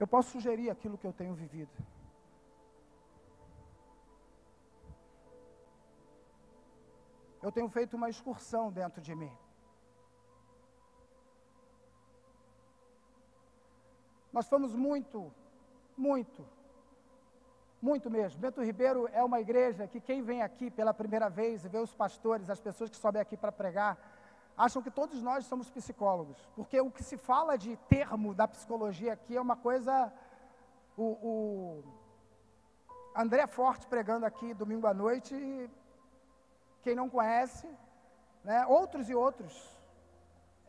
Eu posso sugerir aquilo que eu tenho vivido. eu tenho feito uma excursão dentro de mim. Nós fomos muito, muito, muito mesmo. Bento Ribeiro é uma igreja que quem vem aqui pela primeira vez e vê os pastores, as pessoas que sobem aqui para pregar, acham que todos nós somos psicólogos. Porque o que se fala de termo da psicologia aqui é uma coisa. O, o André Forte pregando aqui domingo à noite quem não conhece, né, outros e outros.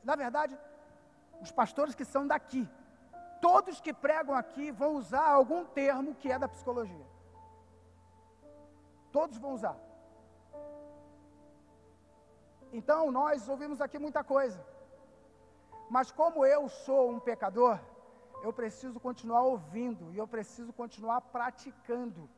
Na verdade, os pastores que são daqui, todos que pregam aqui vão usar algum termo que é da psicologia. Todos vão usar. Então, nós ouvimos aqui muita coisa. Mas como eu sou um pecador, eu preciso continuar ouvindo e eu preciso continuar praticando.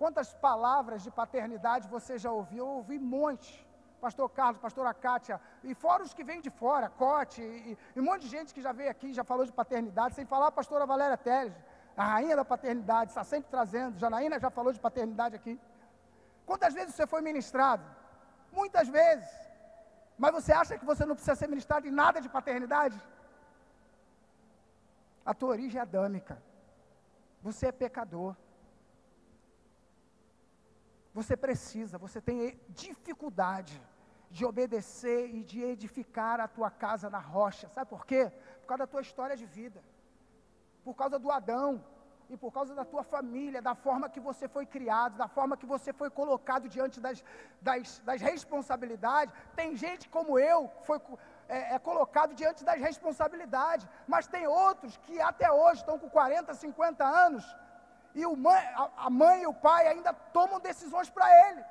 Quantas palavras de paternidade você já ouviu? Eu ouvi um monte. Pastor Carlos, pastora Kátia, e fora os que vêm de fora, Cote, e, e, um monte de gente que já veio aqui, já falou de paternidade, sem falar a pastora Valéria Teles, a rainha da paternidade, está sempre trazendo. Janaína já falou de paternidade aqui. Quantas vezes você foi ministrado? Muitas vezes. Mas você acha que você não precisa ser ministrado em nada de paternidade? A tua origem é adâmica. Você é pecador. Você precisa, você tem dificuldade de obedecer e de edificar a tua casa na rocha. Sabe por quê? Por causa da tua história de vida. Por causa do Adão e por causa da tua família, da forma que você foi criado, da forma que você foi colocado diante das, das, das responsabilidades. Tem gente como eu, foi é, é, colocado diante das responsabilidades, mas tem outros que até hoje estão com 40, 50 anos, e mãe, a, a mãe e o pai ainda tomam decisões para ele.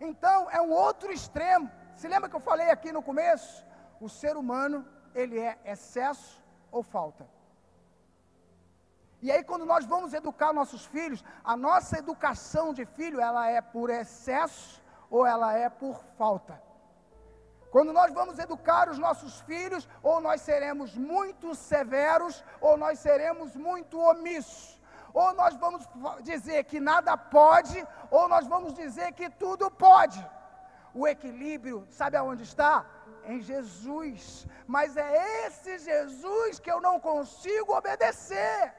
Então, é um outro extremo. Se lembra que eu falei aqui no começo? O ser humano, ele é excesso ou falta. E aí, quando nós vamos educar nossos filhos, a nossa educação de filho, ela é por excesso ou ela é por falta. Quando nós vamos educar os nossos filhos, ou nós seremos muito severos, ou nós seremos muito omissos. Ou nós vamos dizer que nada pode, ou nós vamos dizer que tudo pode. O equilíbrio, sabe aonde está? Em Jesus. Mas é esse Jesus que eu não consigo obedecer.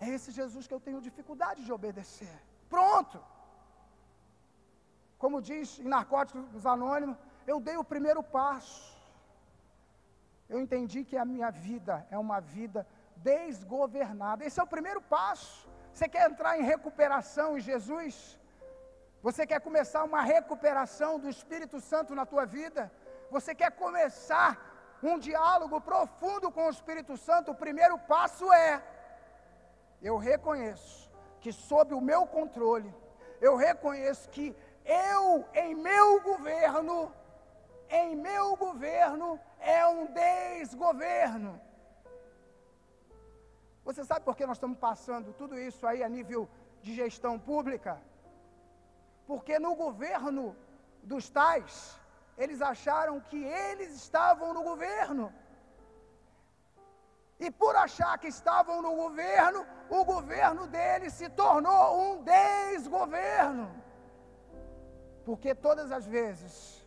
É esse Jesus que eu tenho dificuldade de obedecer. Pronto. Como diz em Narcóticos Anônimos, eu dei o primeiro passo. Eu entendi que a minha vida é uma vida desgovernada. Esse é o primeiro passo. Você quer entrar em recuperação em Jesus? Você quer começar uma recuperação do Espírito Santo na tua vida? Você quer começar um diálogo profundo com o Espírito Santo? O primeiro passo é eu reconheço que sob o meu controle, eu reconheço que eu, em meu governo, em meu governo, é um desgoverno. Você sabe por que nós estamos passando tudo isso aí a nível de gestão pública? Porque no governo dos tais, eles acharam que eles estavam no governo. E por achar que estavam no governo, o governo deles se tornou um desgoverno. Porque todas as vezes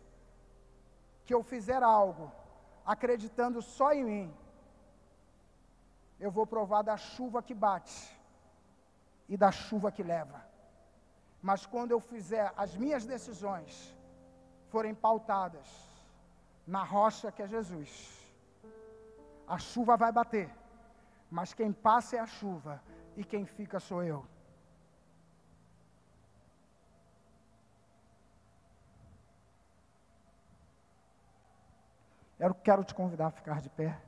que eu fizer algo acreditando só em mim, eu vou provar da chuva que bate e da chuva que leva. Mas quando eu fizer as minhas decisões forem pautadas na rocha que é Jesus, a chuva vai bater, mas quem passa é a chuva e quem fica sou eu. Eu quero te convidar a ficar de pé.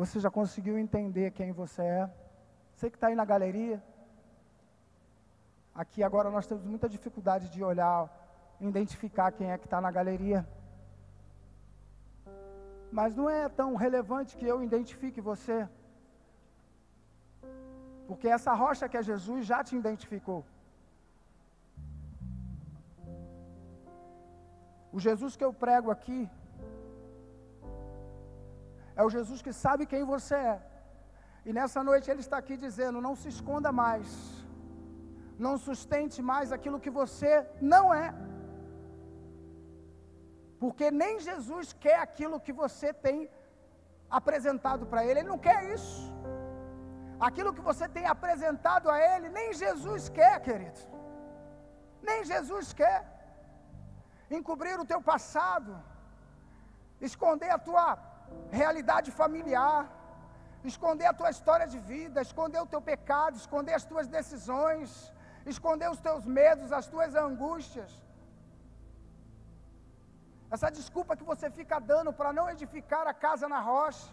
Você já conseguiu entender quem você é? Você que está aí na galeria. Aqui agora nós temos muita dificuldade de olhar, identificar quem é que está na galeria. Mas não é tão relevante que eu identifique você. Porque essa rocha que é Jesus já te identificou. O Jesus que eu prego aqui, é o Jesus que sabe quem você é. E nessa noite Ele está aqui dizendo: não se esconda mais. Não sustente mais aquilo que você não é. Porque nem Jesus quer aquilo que você tem apresentado para Ele. Ele não quer isso. Aquilo que você tem apresentado a Ele, nem Jesus quer, querido. Nem Jesus quer. Encobrir o teu passado, esconder a tua realidade familiar, esconder a tua história de vida, esconder o teu pecado, esconder as tuas decisões, esconder os teus medos, as tuas angústias. Essa desculpa que você fica dando para não edificar a casa na rocha,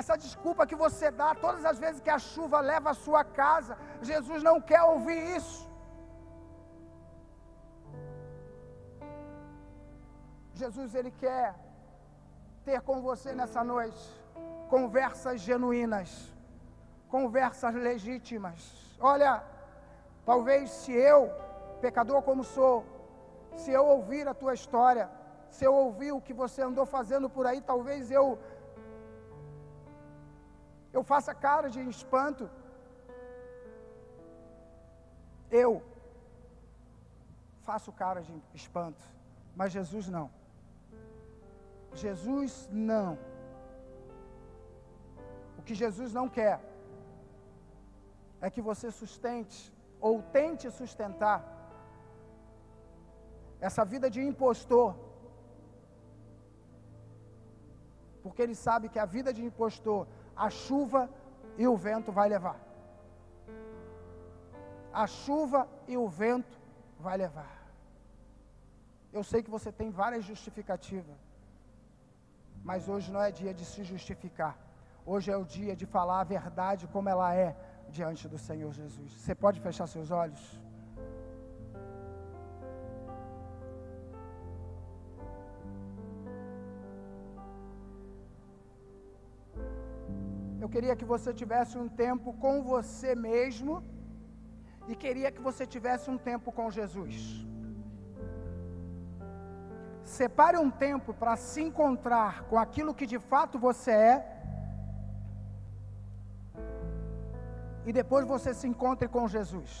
essa desculpa que você dá todas as vezes que a chuva leva a sua casa, Jesus não quer ouvir isso. Jesus, Ele quer ter com você nessa noite conversas genuínas, conversas legítimas. Olha, talvez se eu, pecador como sou, se eu ouvir a tua história, se eu ouvir o que você andou fazendo por aí, talvez eu eu faça cara de espanto. Eu faço cara de espanto, mas Jesus não. Jesus não. O que Jesus não quer é que você sustente ou tente sustentar essa vida de impostor, porque ele sabe que a vida de impostor, a chuva e o vento vai levar. A chuva e o vento vai levar. Eu sei que você tem várias justificativas, mas hoje não é dia de se justificar. Hoje é o dia de falar a verdade como ela é diante do Senhor Jesus. Você pode fechar seus olhos? Eu queria que você tivesse um tempo com você mesmo e queria que você tivesse um tempo com Jesus. Separe um tempo para se encontrar com aquilo que de fato você é. E depois você se encontre com Jesus.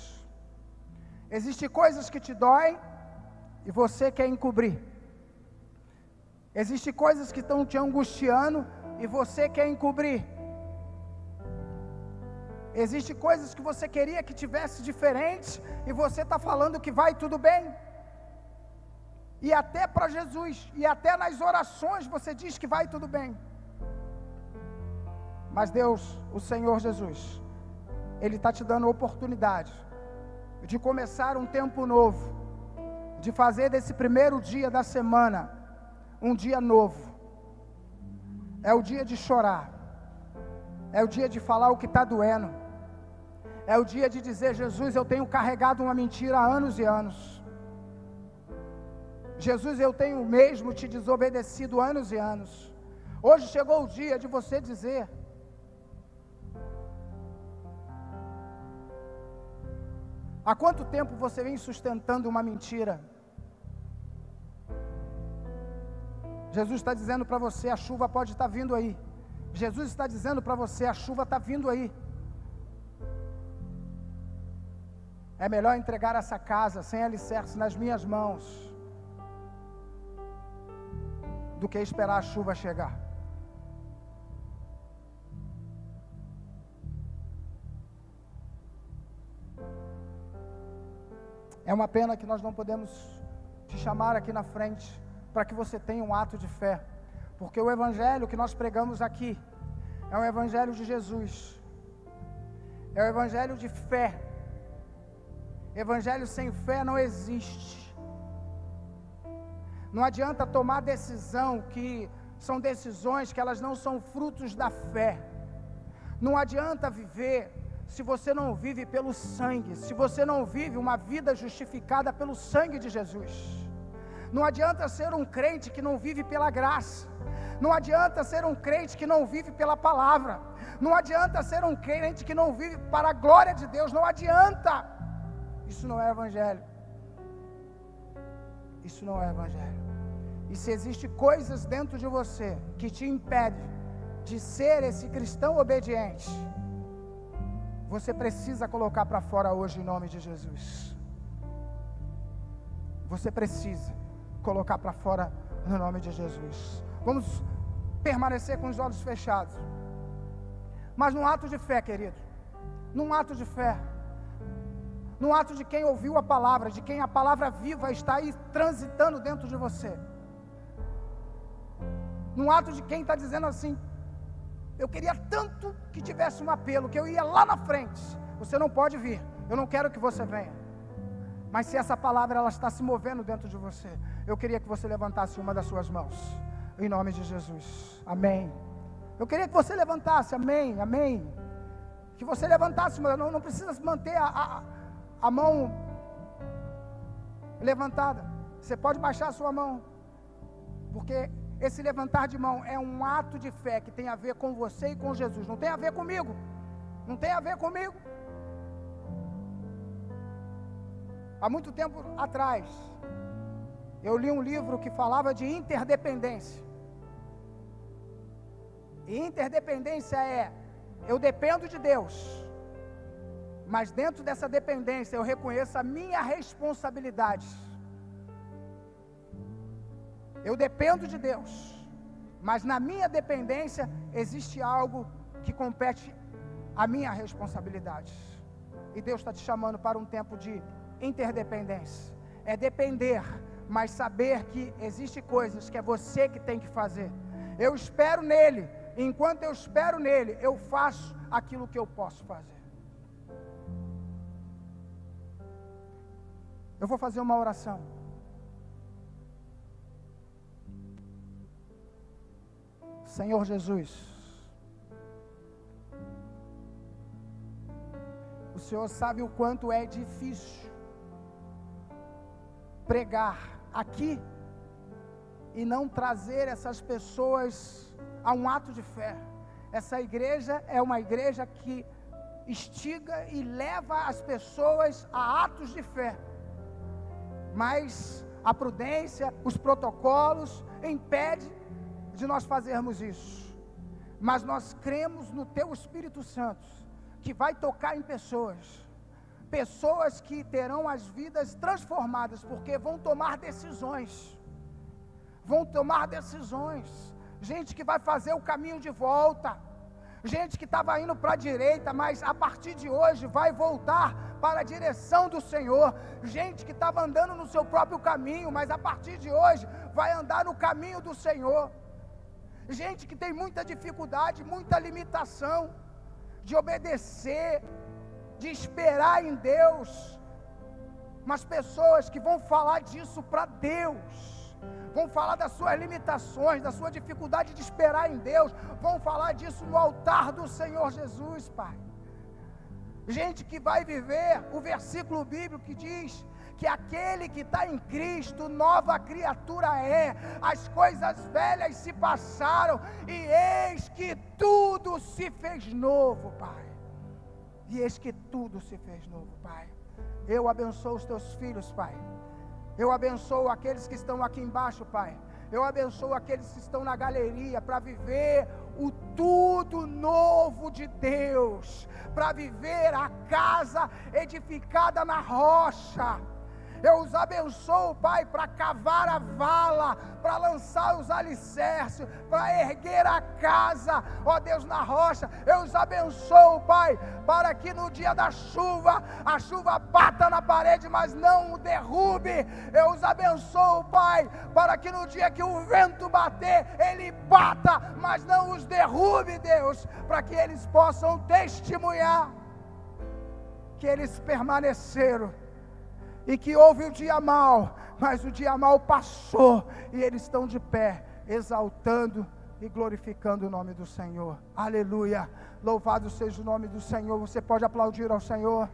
Existem coisas que te doem e você quer encobrir. Existem coisas que estão te angustiando e você quer encobrir. Existem coisas que você queria que tivesse diferente e você está falando que vai tudo bem. E até para Jesus, e até nas orações você diz que vai tudo bem. Mas Deus, o Senhor Jesus, Ele está te dando a oportunidade de começar um tempo novo, de fazer desse primeiro dia da semana um dia novo. É o dia de chorar, é o dia de falar o que está doendo, é o dia de dizer: Jesus, eu tenho carregado uma mentira há anos e anos. Jesus, eu tenho mesmo te desobedecido anos e anos. Hoje chegou o dia de você dizer: Há quanto tempo você vem sustentando uma mentira? Jesus está dizendo para você: a chuva pode estar vindo aí. Jesus está dizendo para você: a chuva está vindo aí. É melhor entregar essa casa sem alicerce nas minhas mãos do que esperar a chuva chegar. É uma pena que nós não podemos te chamar aqui na frente para que você tenha um ato de fé, porque o evangelho que nós pregamos aqui é o evangelho de Jesus, é o evangelho de fé. Evangelho sem fé não existe. Não adianta tomar decisão que são decisões que elas não são frutos da fé. Não adianta viver se você não vive pelo sangue, se você não vive uma vida justificada pelo sangue de Jesus. Não adianta ser um crente que não vive pela graça. Não adianta ser um crente que não vive pela palavra. Não adianta ser um crente que não vive para a glória de Deus. Não adianta. Isso não é evangelho. Isso não é evangelho. E se existe coisas dentro de você que te impedem de ser esse cristão obediente, você precisa colocar para fora hoje em nome de Jesus. Você precisa colocar para fora no nome de Jesus. Vamos permanecer com os olhos fechados. Mas num ato de fé, querido. Num ato de fé no ato de quem ouviu a palavra, de quem a palavra viva está aí transitando dentro de você. No ato de quem está dizendo assim: Eu queria tanto que tivesse um apelo, que eu ia lá na frente. Você não pode vir, eu não quero que você venha. Mas se essa palavra ela está se movendo dentro de você, eu queria que você levantasse uma das suas mãos, em nome de Jesus. Amém. Eu queria que você levantasse, amém, amém. Que você levantasse, não, não precisa manter a, a a mão levantada. Você pode baixar a sua mão, porque esse levantar de mão é um ato de fé que tem a ver com você e com Jesus, não tem a ver comigo, não tem a ver comigo. Há muito tempo atrás, eu li um livro que falava de interdependência. E interdependência é eu dependo de Deus, mas dentro dessa dependência eu reconheço a minha responsabilidade. Eu dependo de Deus, mas na minha dependência existe algo que compete à minha responsabilidade. E Deus está te chamando para um tempo de interdependência. É depender, mas saber que existe coisas que é você que tem que fazer. Eu espero nele. Enquanto eu espero nele, eu faço aquilo que eu posso fazer. Eu vou fazer uma oração. Senhor Jesus, o Senhor sabe o quanto é difícil pregar aqui e não trazer essas pessoas a um ato de fé. Essa igreja é uma igreja que instiga e leva as pessoas a atos de fé. Mas a prudência, os protocolos impedem de nós fazermos isso. Mas nós cremos no Teu Espírito Santo, que vai tocar em pessoas. Pessoas que terão as vidas transformadas, porque vão tomar decisões. Vão tomar decisões. Gente que vai fazer o caminho de volta. Gente que estava indo para a direita, mas a partir de hoje vai voltar para a direção do Senhor. Gente que estava andando no seu próprio caminho, mas a partir de hoje vai andar no caminho do Senhor gente que tem muita dificuldade, muita limitação de obedecer, de esperar em Deus, mas pessoas que vão falar disso para Deus, vão falar das suas limitações, da sua dificuldade de esperar em Deus, vão falar disso no altar do Senhor Jesus, Pai. Gente que vai viver o versículo bíblico que diz que aquele que está em Cristo, nova criatura é, as coisas velhas se passaram, e eis que tudo se fez novo, Pai. E eis que tudo se fez novo, Pai. Eu abençoo os teus filhos, Pai. Eu abençoo aqueles que estão aqui embaixo, Pai. Eu abençoo aqueles que estão na galeria para viver o tudo novo de Deus, para viver a casa edificada na rocha eu os abençoo, Pai, para cavar a vala, para lançar os alicerces, para erguer a casa, ó Deus, na rocha. Eu os abençoo, Pai, para que no dia da chuva, a chuva bata na parede, mas não o derrube. Eu os abençoo, Pai, para que no dia que o vento bater, ele bata, mas não os derrube, Deus, para que eles possam testemunhar que eles permaneceram e que houve o dia mal, mas o dia mal passou e eles estão de pé, exaltando e glorificando o nome do Senhor. Aleluia. Louvado seja o nome do Senhor. Você pode aplaudir ao Senhor.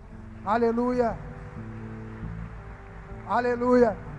Aleluia. Aleluia.